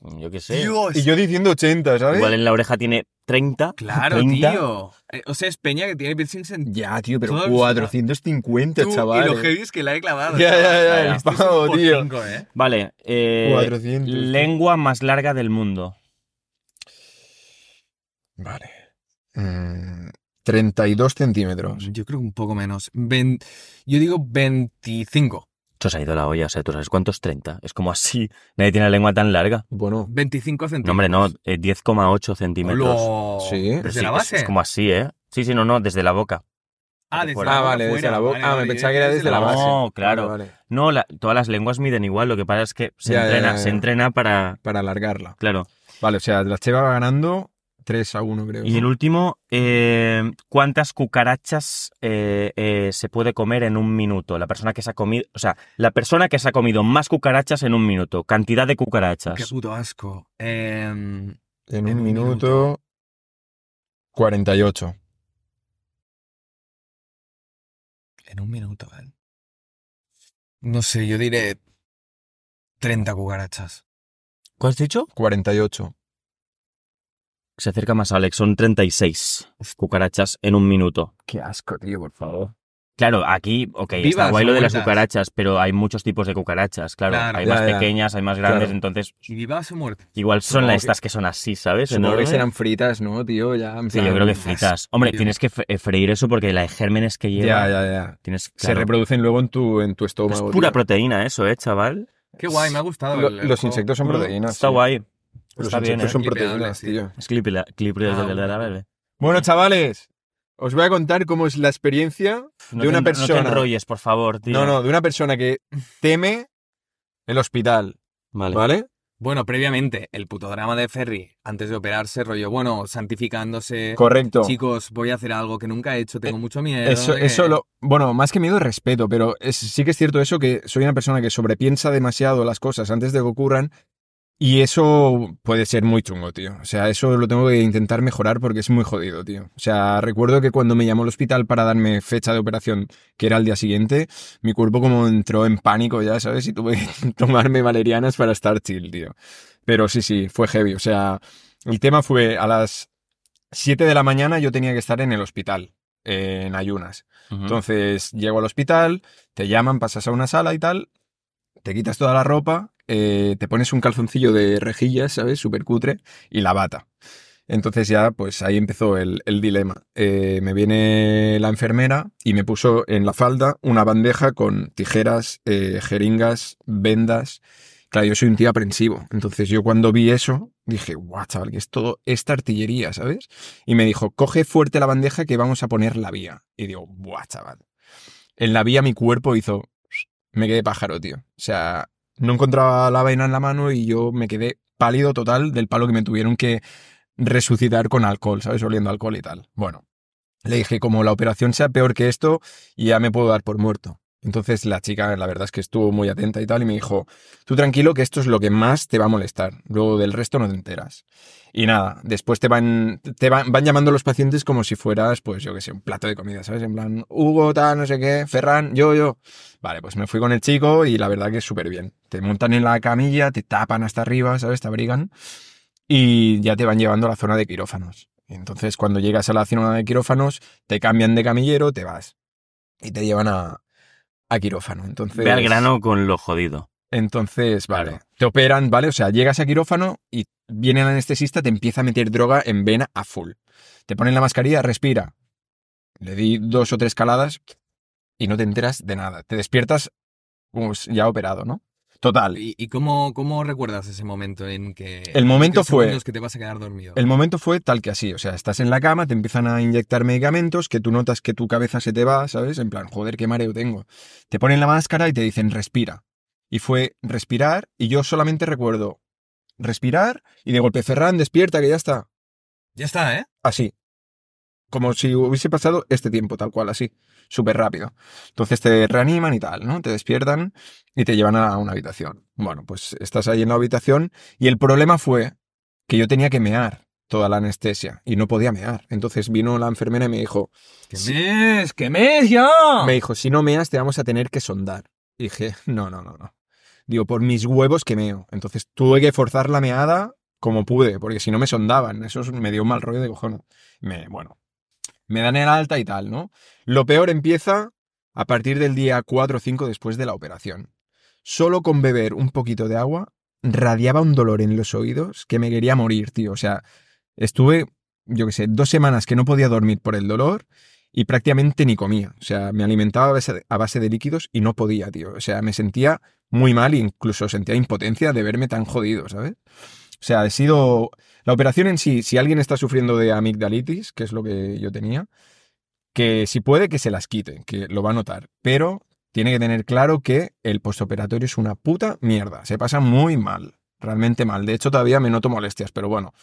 Pues, yo qué sé. Dios. Y yo diciendo 80, ¿sabes? Igual en la oreja tiene 30. Claro, 30. tío. Eh, O sea, es Peña que tiene piercings en... Ya, tío, pero Todos- 450, Tú, chaval. Y lo heavy es que la he clavado. Ya, chaval. ya, ya, el Este es un pavo, por tío. cinco, ¿eh? Vale. eh, 400, tío. lengua más larga del mundo. Vale. Mm, 32 centímetros. Yo creo que un poco menos. Ven- Yo digo 25. Esto se ha ido la olla, o sea, ¿tú sabes cuántos 30? Es como así. Nadie tiene la lengua tan larga. Bueno, 25 centímetros. No, hombre, no, eh, 10,8 centímetros. Sí. Pero ¿Desde sí, la es- base? Es, como así, ¿eh? Sí, sí, no, no, desde la boca. Ah, desde fuera. la Ah, boca vale, desde la boca. Vale, Ah, me pensaba que era desde la base. No, claro. Vale, vale. No, la- todas las lenguas miden igual, lo que pasa es que se Ya, ya, entrena, ya, ya. se entrena para... Para alargarla. Claro. Vale, o sea, la Cheva va ganando 3 a 1, creo. Y el último, eh, ¿cuántas cucarachas eh, eh, se puede comer en un minuto? La persona que se ha comido, o sea, la persona que se ha comido más cucarachas en un minuto, cantidad de cucarachas. Qué puto asco. Em, En en un un minuto, 48. en un minuto, ¿vale? No sé, yo diré 30 cucarachas. ¿Cuál has dicho? 48. Se acerca más Alex, son 36 cucarachas en un minuto. Qué asco, tío, por favor. Claro, aquí, ok, está guay lo de las muertas. cucarachas, pero hay muchos tipos de cucarachas, claro. Claro. hay Ya, más ya. pequeñas, hay más grandes, Claro. entonces ¿Y vivas o muertas? igual son Supongo las que- estas que son así, ¿sabes? Supongo que Enormes. serán fritas, ¿no, tío? Ya, en Sí, yo plan- creo que fritas. Hombre, tío. tienes que fre- eh, freír eso porque la de gérmenes que lleva. Ya, ya, ya. Tienes, Se claro. reproducen luego en tu, en tu Es estómago. pura tío. proteína eso, ¿eh, chaval? Qué guay, me ha gustado. Lo- el- el los juego. insectos son proteínas. Está sí. guay. Los Está bien, ¿eh? son proteínas, tío. Es clip, clip Ah, de la- bueno. Bueno, chavales, os voy a contar cómo es la experiencia No de una te, No te persona. enrolles, por favor, tío. No, no, de una persona que teme el hospital, Vale. ¿vale? Bueno, previamente, el puto drama de Ferry, antes de operarse, rollo, bueno, santificándose. Correcto. Chicos, voy a hacer algo que nunca he hecho, tengo mucho miedo. Eso, lo, bueno, más que miedo, respeto, pero es- sí que es cierto eso que soy una persona que sobrepiensa demasiado las cosas antes de que ocurran y eso puede ser muy chungo, tío. O sea, eso lo tengo que intentar mejorar porque es muy jodido, tío. O sea, recuerdo que cuando me llamó al hospital para darme fecha de operación, que era el día siguiente, mi cuerpo como entró en pánico ya, ¿sabes? Y tuve que tomarme valerianas para estar chill, tío. Pero sí, sí, fue heavy. O sea, el tema fue a las 7 de la mañana yo tenía que estar en el hospital, eh, en ayunas. Entonces llego al hospital, te llaman, pasas a una sala y tal, te quitas toda la ropa, eh, te pones un calzoncillo de rejillas, ¿sabes? Súper cutre, y la bata. Entonces ya, pues ahí empezó el, dilema. Eh, me viene la enfermera y me puso en la falda una bandeja con tijeras, eh, jeringas, vendas. Claro, yo soy un tío aprensivo. Entonces yo cuando vi eso, dije, guau, chaval, que es todo esta artillería, ¿sabes? Y me dijo, coge fuerte la bandeja que vamos a poner la vía. Y digo, buah, chaval. En la vía mi cuerpo hizo, me quedé pájaro, tío. O sea, no encontraba la vaina en la mano y yo me quedé pálido total del palo que me tuvieron que resucitar con alcohol, ¿sabes? Oliendo alcohol y tal. Bueno, le dije, como la operación sea peor que esto, ya me puedo dar por muerto. Entonces la chica, la verdad es que estuvo muy atenta y tal, y me dijo, tú tranquilo que esto es lo que más te va a molestar, luego del resto no te enteras. Y nada, después te van, te van, van llamando los pacientes como si fueras, pues yo qué sé, un plato de comida, ¿sabes? En plan, Hugo, tal, no sé qué, Ferran, yo, yo. Vale, pues me fui con el chico y la verdad que es súper bien. Te montan en la camilla, te tapan hasta arriba, ¿sabes? Te abrigan y ya te van llevando a la zona de quirófanos. Entonces cuando llegas a la zona de quirófanos, te cambian de camillero, te vas y te llevan a, a quirófano. Entonces, Ve al grano con lo jodido. entonces, vale, Claro. te operan, ¿vale? O sea, llegas a quirófano y viene el anestesista, te empieza a meter droga en vena a full. Te ponen la mascarilla, respira. Le di dos o tres caladas y no te enteras de nada. Te despiertas pues, ya operado, ¿no? Total. ¿Y, y cómo, cómo recuerdas ese momento en que... El momento fue- que te vas a quedar dormido? El momento fue tal que así, o sea, estás en la cama, te empiezan a inyectar medicamentos, que tú notas que tu cabeza se te va, ¿sabes? En plan, joder, qué mareo tengo. Te ponen la máscara y te dicen, respira. Y fue respirar, y yo solamente recuerdo respirar, y de golpe, Ferran, despierta, que ya está. Ya está, ¿eh? Así. Como si hubiese pasado este tiempo, tal cual, así. Súper rápido. Entonces te reaniman y tal, ¿no? Te despiertan y te llevan a una habitación. Bueno, pues estás ahí en la habitación y el problema fue que yo tenía que mear toda la anestesia y no podía mear. Entonces vino la enfermera y me dijo, ¡Que Sí. mes! ¡Que mes ya! me dijo, si no meas te vamos a tener que sondar. Y dije, no, no, no, no. Digo, por mis huevos que meo. Entonces tuve que forzar la meada como pude, porque si no me sondaban. Eso me dio un mal rollo de cojones. Me, bueno, me dan el alta y tal, ¿no? Lo peor empieza a partir del día 4 o 5 después de la operación. Solo con beber un poquito de agua radiaba un dolor en los oídos que me quería morir, tío. O sea, estuve, yo qué sé, dos semanas que no podía dormir por el dolor y prácticamente ni comía. O sea, me alimentaba a base, de, a base de líquidos y no podía, tío. O sea, me sentía muy mal e incluso sentía impotencia de verme tan jodido, ¿sabes? O sea, ha sido... La operación en sí, si alguien está sufriendo de amigdalitis, que es lo que yo tenía, que si puede que se las quite, que lo va a notar, pero tiene que tener claro que el postoperatorio es una puta mierda, se pasa muy mal, realmente mal. De hecho, todavía me noto molestias, pero bueno,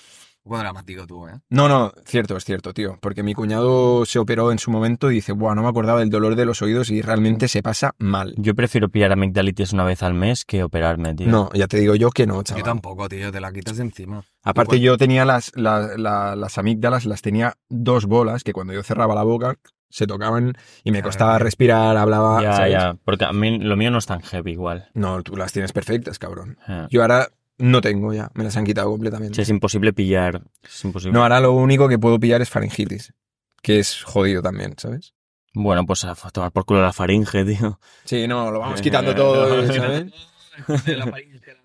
Poco dramático tú, ¿eh? no, no, cierto, es cierto, tío. Porque mi cuñado se operó en su momento y dice, Buah, no me acordaba del dolor de los oídos y realmente se pasa mal. Yo prefiero pillar amigdalitis una vez al mes que operarme, tío. No, ya te digo yo que no, chaval. Yo tampoco, tío, te la quitas de encima. Aparte Igual. yo tenía las, la- la- las amígdalas, las tenía dos bolas que cuando yo cerraba la boca se tocaban y me costaba respirar, hablaba... Ya, ¿sabes? ya. Porque a mí lo mío no es tan heavy igual. No, tú las tienes perfectas, cabrón. Eh. Yo ahora no tengo ya, me las han quitado Sí, completamente. es imposible pillar. Es imposible. No, ahora lo único que puedo pillar es faringitis, que es jodido también, ¿sabes? Bueno, pues a tomar por culo la faringe, tío. Sí, no, lo vamos Eh, quitando todo. ¿sabes?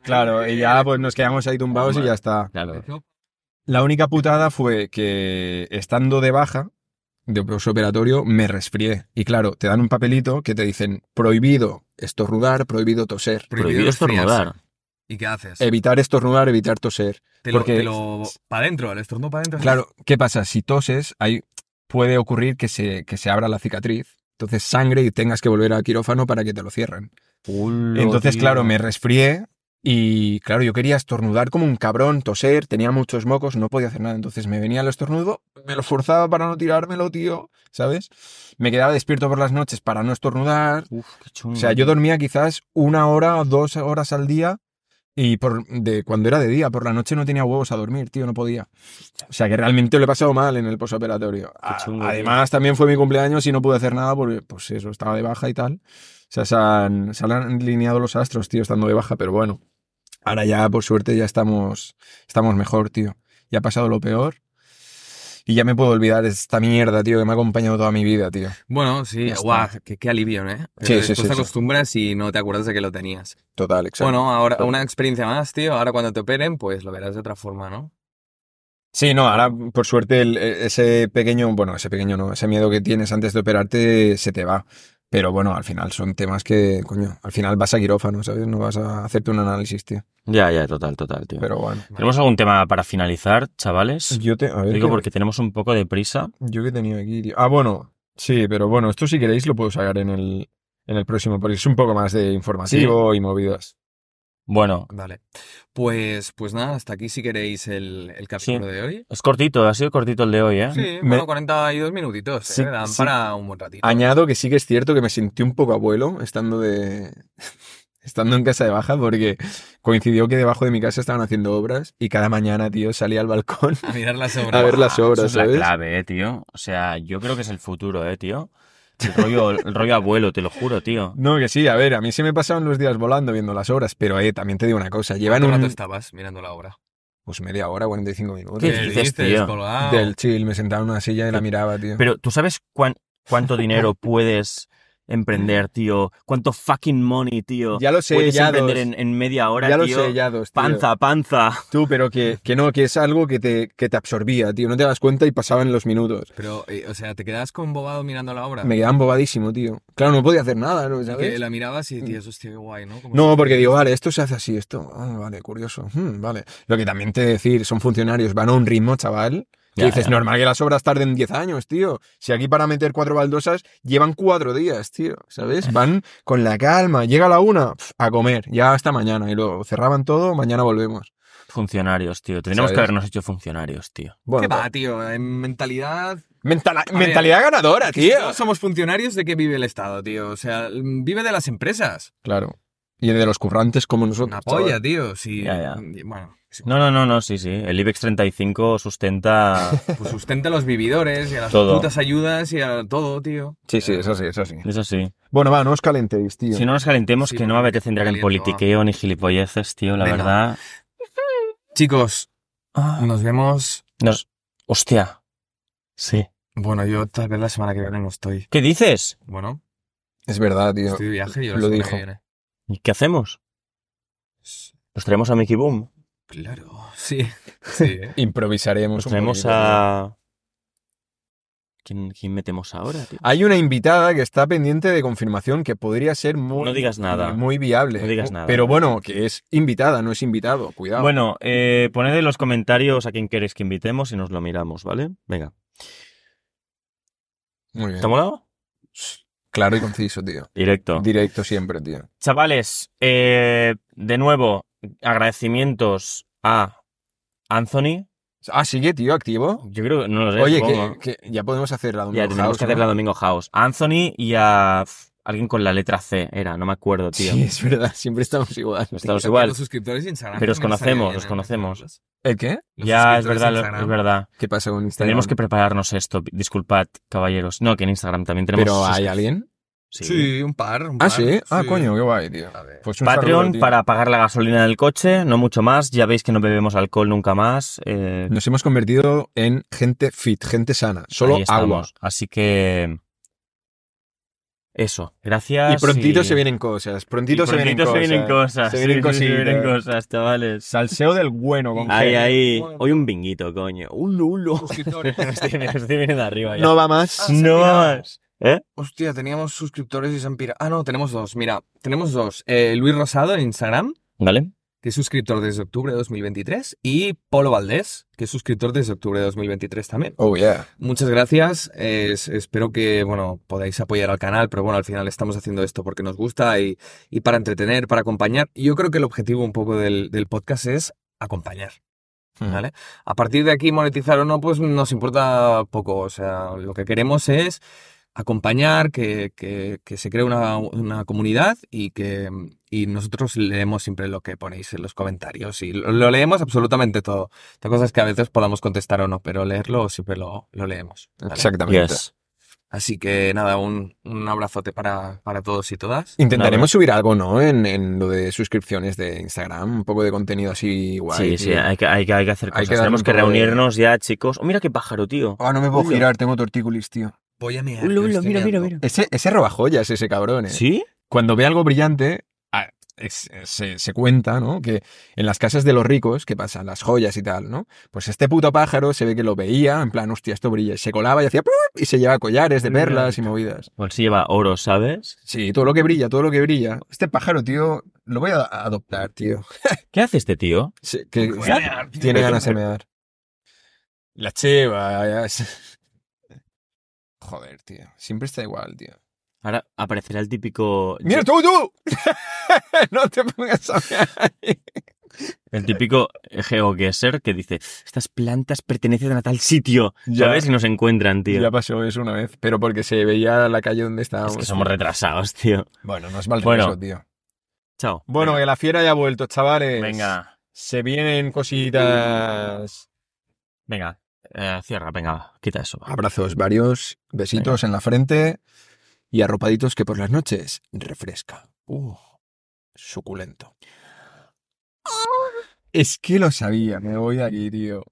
Claro, y ya pues nos quedamos ahí tumbados y ya está. Claro. La única putada fue que estando de baja de postoperatorio me resfrié. Y claro, te dan un papelito que te dicen prohibido estornudar, prohibido toser. Prohibido estornudar. ¿Y qué haces? Evitar estornudar, evitar toser. te lo, porque- te lo... para adentro, el estornudo para adentro. Claro, ¿qué pasa? Si toses, ahí puede ocurrir que se, que se abra la cicatriz. Entonces sangre y tengas que volver al quirófano para que te lo cierren. Entonces, tío. claro, me resfrié y, claro, yo quería estornudar como un cabrón, toser, tenía muchos mocos, no podía hacer nada. Entonces me venía el estornudo, me lo forzaba para no tirármelo, tío, ¿sabes? Me quedaba despierto por las noches para no estornudar. Uf, qué chungo. O sea, yo dormía quizás una hora o dos horas al día y por, de cuando era de día, por la noche no tenía huevos a dormir, tío, no podía. O sea, que realmente lo he pasado mal en el posoperatorio. Tío. Además, también fue mi cumpleaños y no pude hacer nada porque, pues eso, estaba de baja y tal. O sea, se han, se han alineado los astros, tío, estando de baja, pero bueno. Ahora ya, por suerte, ya estamos, estamos mejor, tío. Ya ha pasado lo peor. Y ya me puedo olvidar esta mierda, tío, que me ha acompañado toda mi vida, tío. Bueno, sí, guau, qué, qué alivio, ¿eh? Sí, Eh, sí, te sí. acostumbras y no te acuerdas de que lo tenías. Total, exacto. Bueno, ahora una experiencia más, tío. Ahora cuando te operen, pues lo verás de otra forma, ¿no? Sí, no, ahora por suerte el- e, ese pequeño, bueno, ese pequeño no, ese miedo que tienes antes de operarte se te va. Pero bueno, al final son temas que, coño, al final vas a quirófano, ¿sabes? No vas a hacerte un análisis, tío. Ya, ya, total, total, tío. Pero bueno. ¿Tenemos algún tema para finalizar, chavales? Yo te, a ver, Digo ¿qué- porque tenemos un poco de prisa. yo que he tenido aquí, tío. Ah, bueno, sí, pero bueno, esto si queréis lo puedo sacar en el, en el próximo, porque es un poco más de informativo y movidas. Bueno, Vale. Pues, pues nada, hasta aquí si queréis el, el capítulo de hoy. es cortito, ha sido cortito el de hoy, ¿eh? Sí, Me- bueno, 42 minutitos. Sí, ¿eh? Dan sí. para un buen ratito. Añado que sí que es cierto que me sentí un poco abuelo estando de. estando en casa de baja, porque coincidió que debajo de mi casa estaban haciendo obras y cada mañana, tío, salía al balcón A mirar las obras. a ver las Eso obras, es la ¿sabes? clave, eh, tío. O sea, yo creo que es el futuro, eh, tío. El rollo, el rollo abuelo, te lo juro, tío. No, que sí, a ver, a mí se me pasaban los días volando viendo las obras, pero eh, también te digo una cosa, llevan ¿Cuánto rato estabas mirando la obra? Pues media hora, 45 minutos. ¿Qué ¿Qué dices, tío? Del chill, me sentaba en una silla y la miraba, tío. Pero tú sabes cuán- cuánto dinero puedes emprender, tío. Cuánto fucking money, tío. Ya lo sé, puedes ya emprender dos. en, en media hora, ya lo tío. sé, ya dos, tío. Panza, panza. Tú, pero que, que no, que es algo que te, que te absorbía, tío. No te das cuenta y pasaban los minutos. Pero, eh, o sea, ¿te quedas embobado mirando la obra? Me quedaban bobadísimo, tío. Claro, no podía hacer nada, ¿no? ¿Sabes? que la mirabas y, tío, hostia, qué guay, ¿no? Como No, si- porque digo, vale, esto se hace así, esto. Ah, vale, curioso. Hmm, vale. Lo que también te decir, son funcionarios, van a un ritmo, chaval. Que Ya, dices, ya. normal que las obras tarden 10 años, tío. Si aquí para meter cuatro baldosas llevan cuatro días, tío. ¿Sabes? Van con la calma. Llega la una, pf, a comer. Ya hasta mañana. Y luego cerraban todo, mañana volvemos. Funcionarios, tío. Tendríamos ¿Sabes? que habernos hecho funcionarios, tío. Bueno, ¿Qué va, tío? En mentalidad... mentala- ver, mentalidad ganadora, si tío. todos somos funcionarios, ¿de qué vive el Estado, tío? O sea, vive de las empresas. Claro. Y de los currantes como nosotros. Una polla, chaval. tío. Sí, Ya, ya. Bueno, No, no, no, no, sí, sí. El IBEX 35 sustenta. pues sustenta a los vividores y a las Todo. putas ayudas y a todo, tío. Sí, sí, eso sí, eso sí. Eso sí. Bueno, va, no os calentéis, tío. Si no nos calentemos, Sí, que no me apetece entrar en va. politiqueo ni gilipolleces, tío, la Venga. verdad. Chicos, Nos vemos. Nos... Hostia. Sí. Bueno, yo tal vez la semana que viene no estoy. ¿Qué dices? Bueno, Es verdad, tío. estoy de viaje y yo lo dijo. que viene. ¿Y qué hacemos? ¿Nos traemos a Mickey Boom? Claro, sí. Sí, ¿eh? Improvisaremos. ¿Nos un traemos poquito, tío. a... ¿Quién, quién metemos ahora, tío? Hay una invitada que está pendiente de confirmación que podría ser muy, No digas nada. muy viable. No digas nada. Pero bueno, que es invitada, no es invitado. Cuidado. Bueno, eh, poned en los comentarios a quién queréis que invitemos y nos lo miramos, ¿vale? Venga. Muy bien. ¿Te ha molado? Claro y conciso, tío. Directo. Directo siempre, tío. Chavales, eh, de nuevo, agradecimientos a Anthony. Ah, sigue, tío, activo. Yo creo que no lo sé. Oye, que, que ya podemos hacer la Ya, Domingo tenemos House, que hacer la Domingo House. A Anthony y a alguien con la letra C, era, no me acuerdo, tío. Sí, es verdad, siempre estamos igual. Estamos igual. Los suscriptores Instagram. Pero os conocemos, os conocemos. ¿El qué? Los Ya, es verdad, lo- es verdad. ¿Qué pasa con Instagram? Tenemos que prepararnos esto. Disculpad, caballeros. No, que en Instagram también tenemos. ¿Pero hay alguien? Sí. Sí, un par. un Ah, par, sí. Ah, coño, qué guay, tío. Pues un saludo, Patreon tío. para pagar la gasolina del coche, no mucho más. Ya veis que no bebemos alcohol nunca más. eh, Nos hemos convertido en gente fit, gente sana. Solo agua. Así que. Eso, gracias. Y prontito se vienen cosas. Prontito, y se, vienen prontito cosas. se vienen cosas. Se vienen sí, sí, se vienen cosas, chavales. Salseo del bueno con Ahí, ahí. Hoy un binguito, coño. Un lulo. Estoy, estoy viniendo arriba ya. No va más. Ah, se no ha más. ¿Eh? Hostia, teníamos suscriptores y se han pirado. Ah, no, tenemos dos. Mira, tenemos dos. Eh, Luis Rosado en Instagram, ¿Vale? que es suscriptor desde octubre de 2023. Y Polo Valdés, que es suscriptor desde octubre de 2023 también. Oh, yeah. Muchas gracias. eh, es- espero que, bueno, podáis apoyar al canal, pero bueno, al final estamos haciendo esto porque nos gusta y, y para entretener, para acompañar. Y yo creo que el objetivo un poco del, del podcast es acompañar. ¿Vale? A partir de aquí, monetizar o no, pues nos importa poco. O sea, lo que queremos es acompañar, que, que- que se cree una, una comunidad y que y nosotros leemos siempre lo que ponéis en los comentarios y lo, lo leemos absolutamente todo. Otra cosa es que a veces podamos contestar o no, pero leerlo siempre lo, lo leemos. ¿vale? Exactamente. Yes. Así que nada, un, un abrazote para, para todos y todas. Intentaremos subir algo, ¿no? En, en lo de suscripciones de Instagram. Un poco de contenido así guay. Sí, sí, hay que, hay, que, hay que hacer Hay cosas. que darle Tenemos que de- reunirnos ya, chicos. Oh, mira qué pájaro, tío. Ah, no me puedo girar, tengo tortícolis, tío. Voy a mirar. Ulo, que ulo, estoy mira, mira, mira. Ese, ese roba joyas, ese cabrón, ¿eh? ¿Sí? Cuando ve algo brillante, ah, es- se, se cuenta, ¿no? Que en las casas de los ricos, ¿qué pasa? Las joyas y tal, ¿no? Pues este puto pájaro se ve que lo veía, en plan, hostia, esto brilla. Y se colaba y hacía... Y se lleva collares de perlas y movidas. Pues sí lleva oro, ¿sabes? Sí, todo lo que brilla, todo lo que brilla. Este pájaro, tío, lo voy a adoptar, tío. ¿Qué hace este tío? Sí, que tiene ganas de mear. La cheva, ya es- Joder, tío. Siempre está igual, tío. Ahora aparecerá el típico. ¡Mira tú, tú! no te pongas a ahí. El típico geoguesser que dice: Estas plantas pertenecen a tal sitio. Ya. ¿Sabes? Y nos encuentran, tío. Ya pasó eso una vez, pero porque se veía la calle donde estábamos. es que somos retrasados, tío. Bueno, no es mal Bueno. retraso, tío. Chao. Bueno, Venga. que la fiera ya ha vuelto, chavales. Venga. Se vienen cositas. Venga. Eh, cierra, venga. Quita eso. Abrazos varios, besitos en la frente y arropaditos que por las noches refresca. Uh, suculento. Es que lo sabía, me voy de aquí, tío.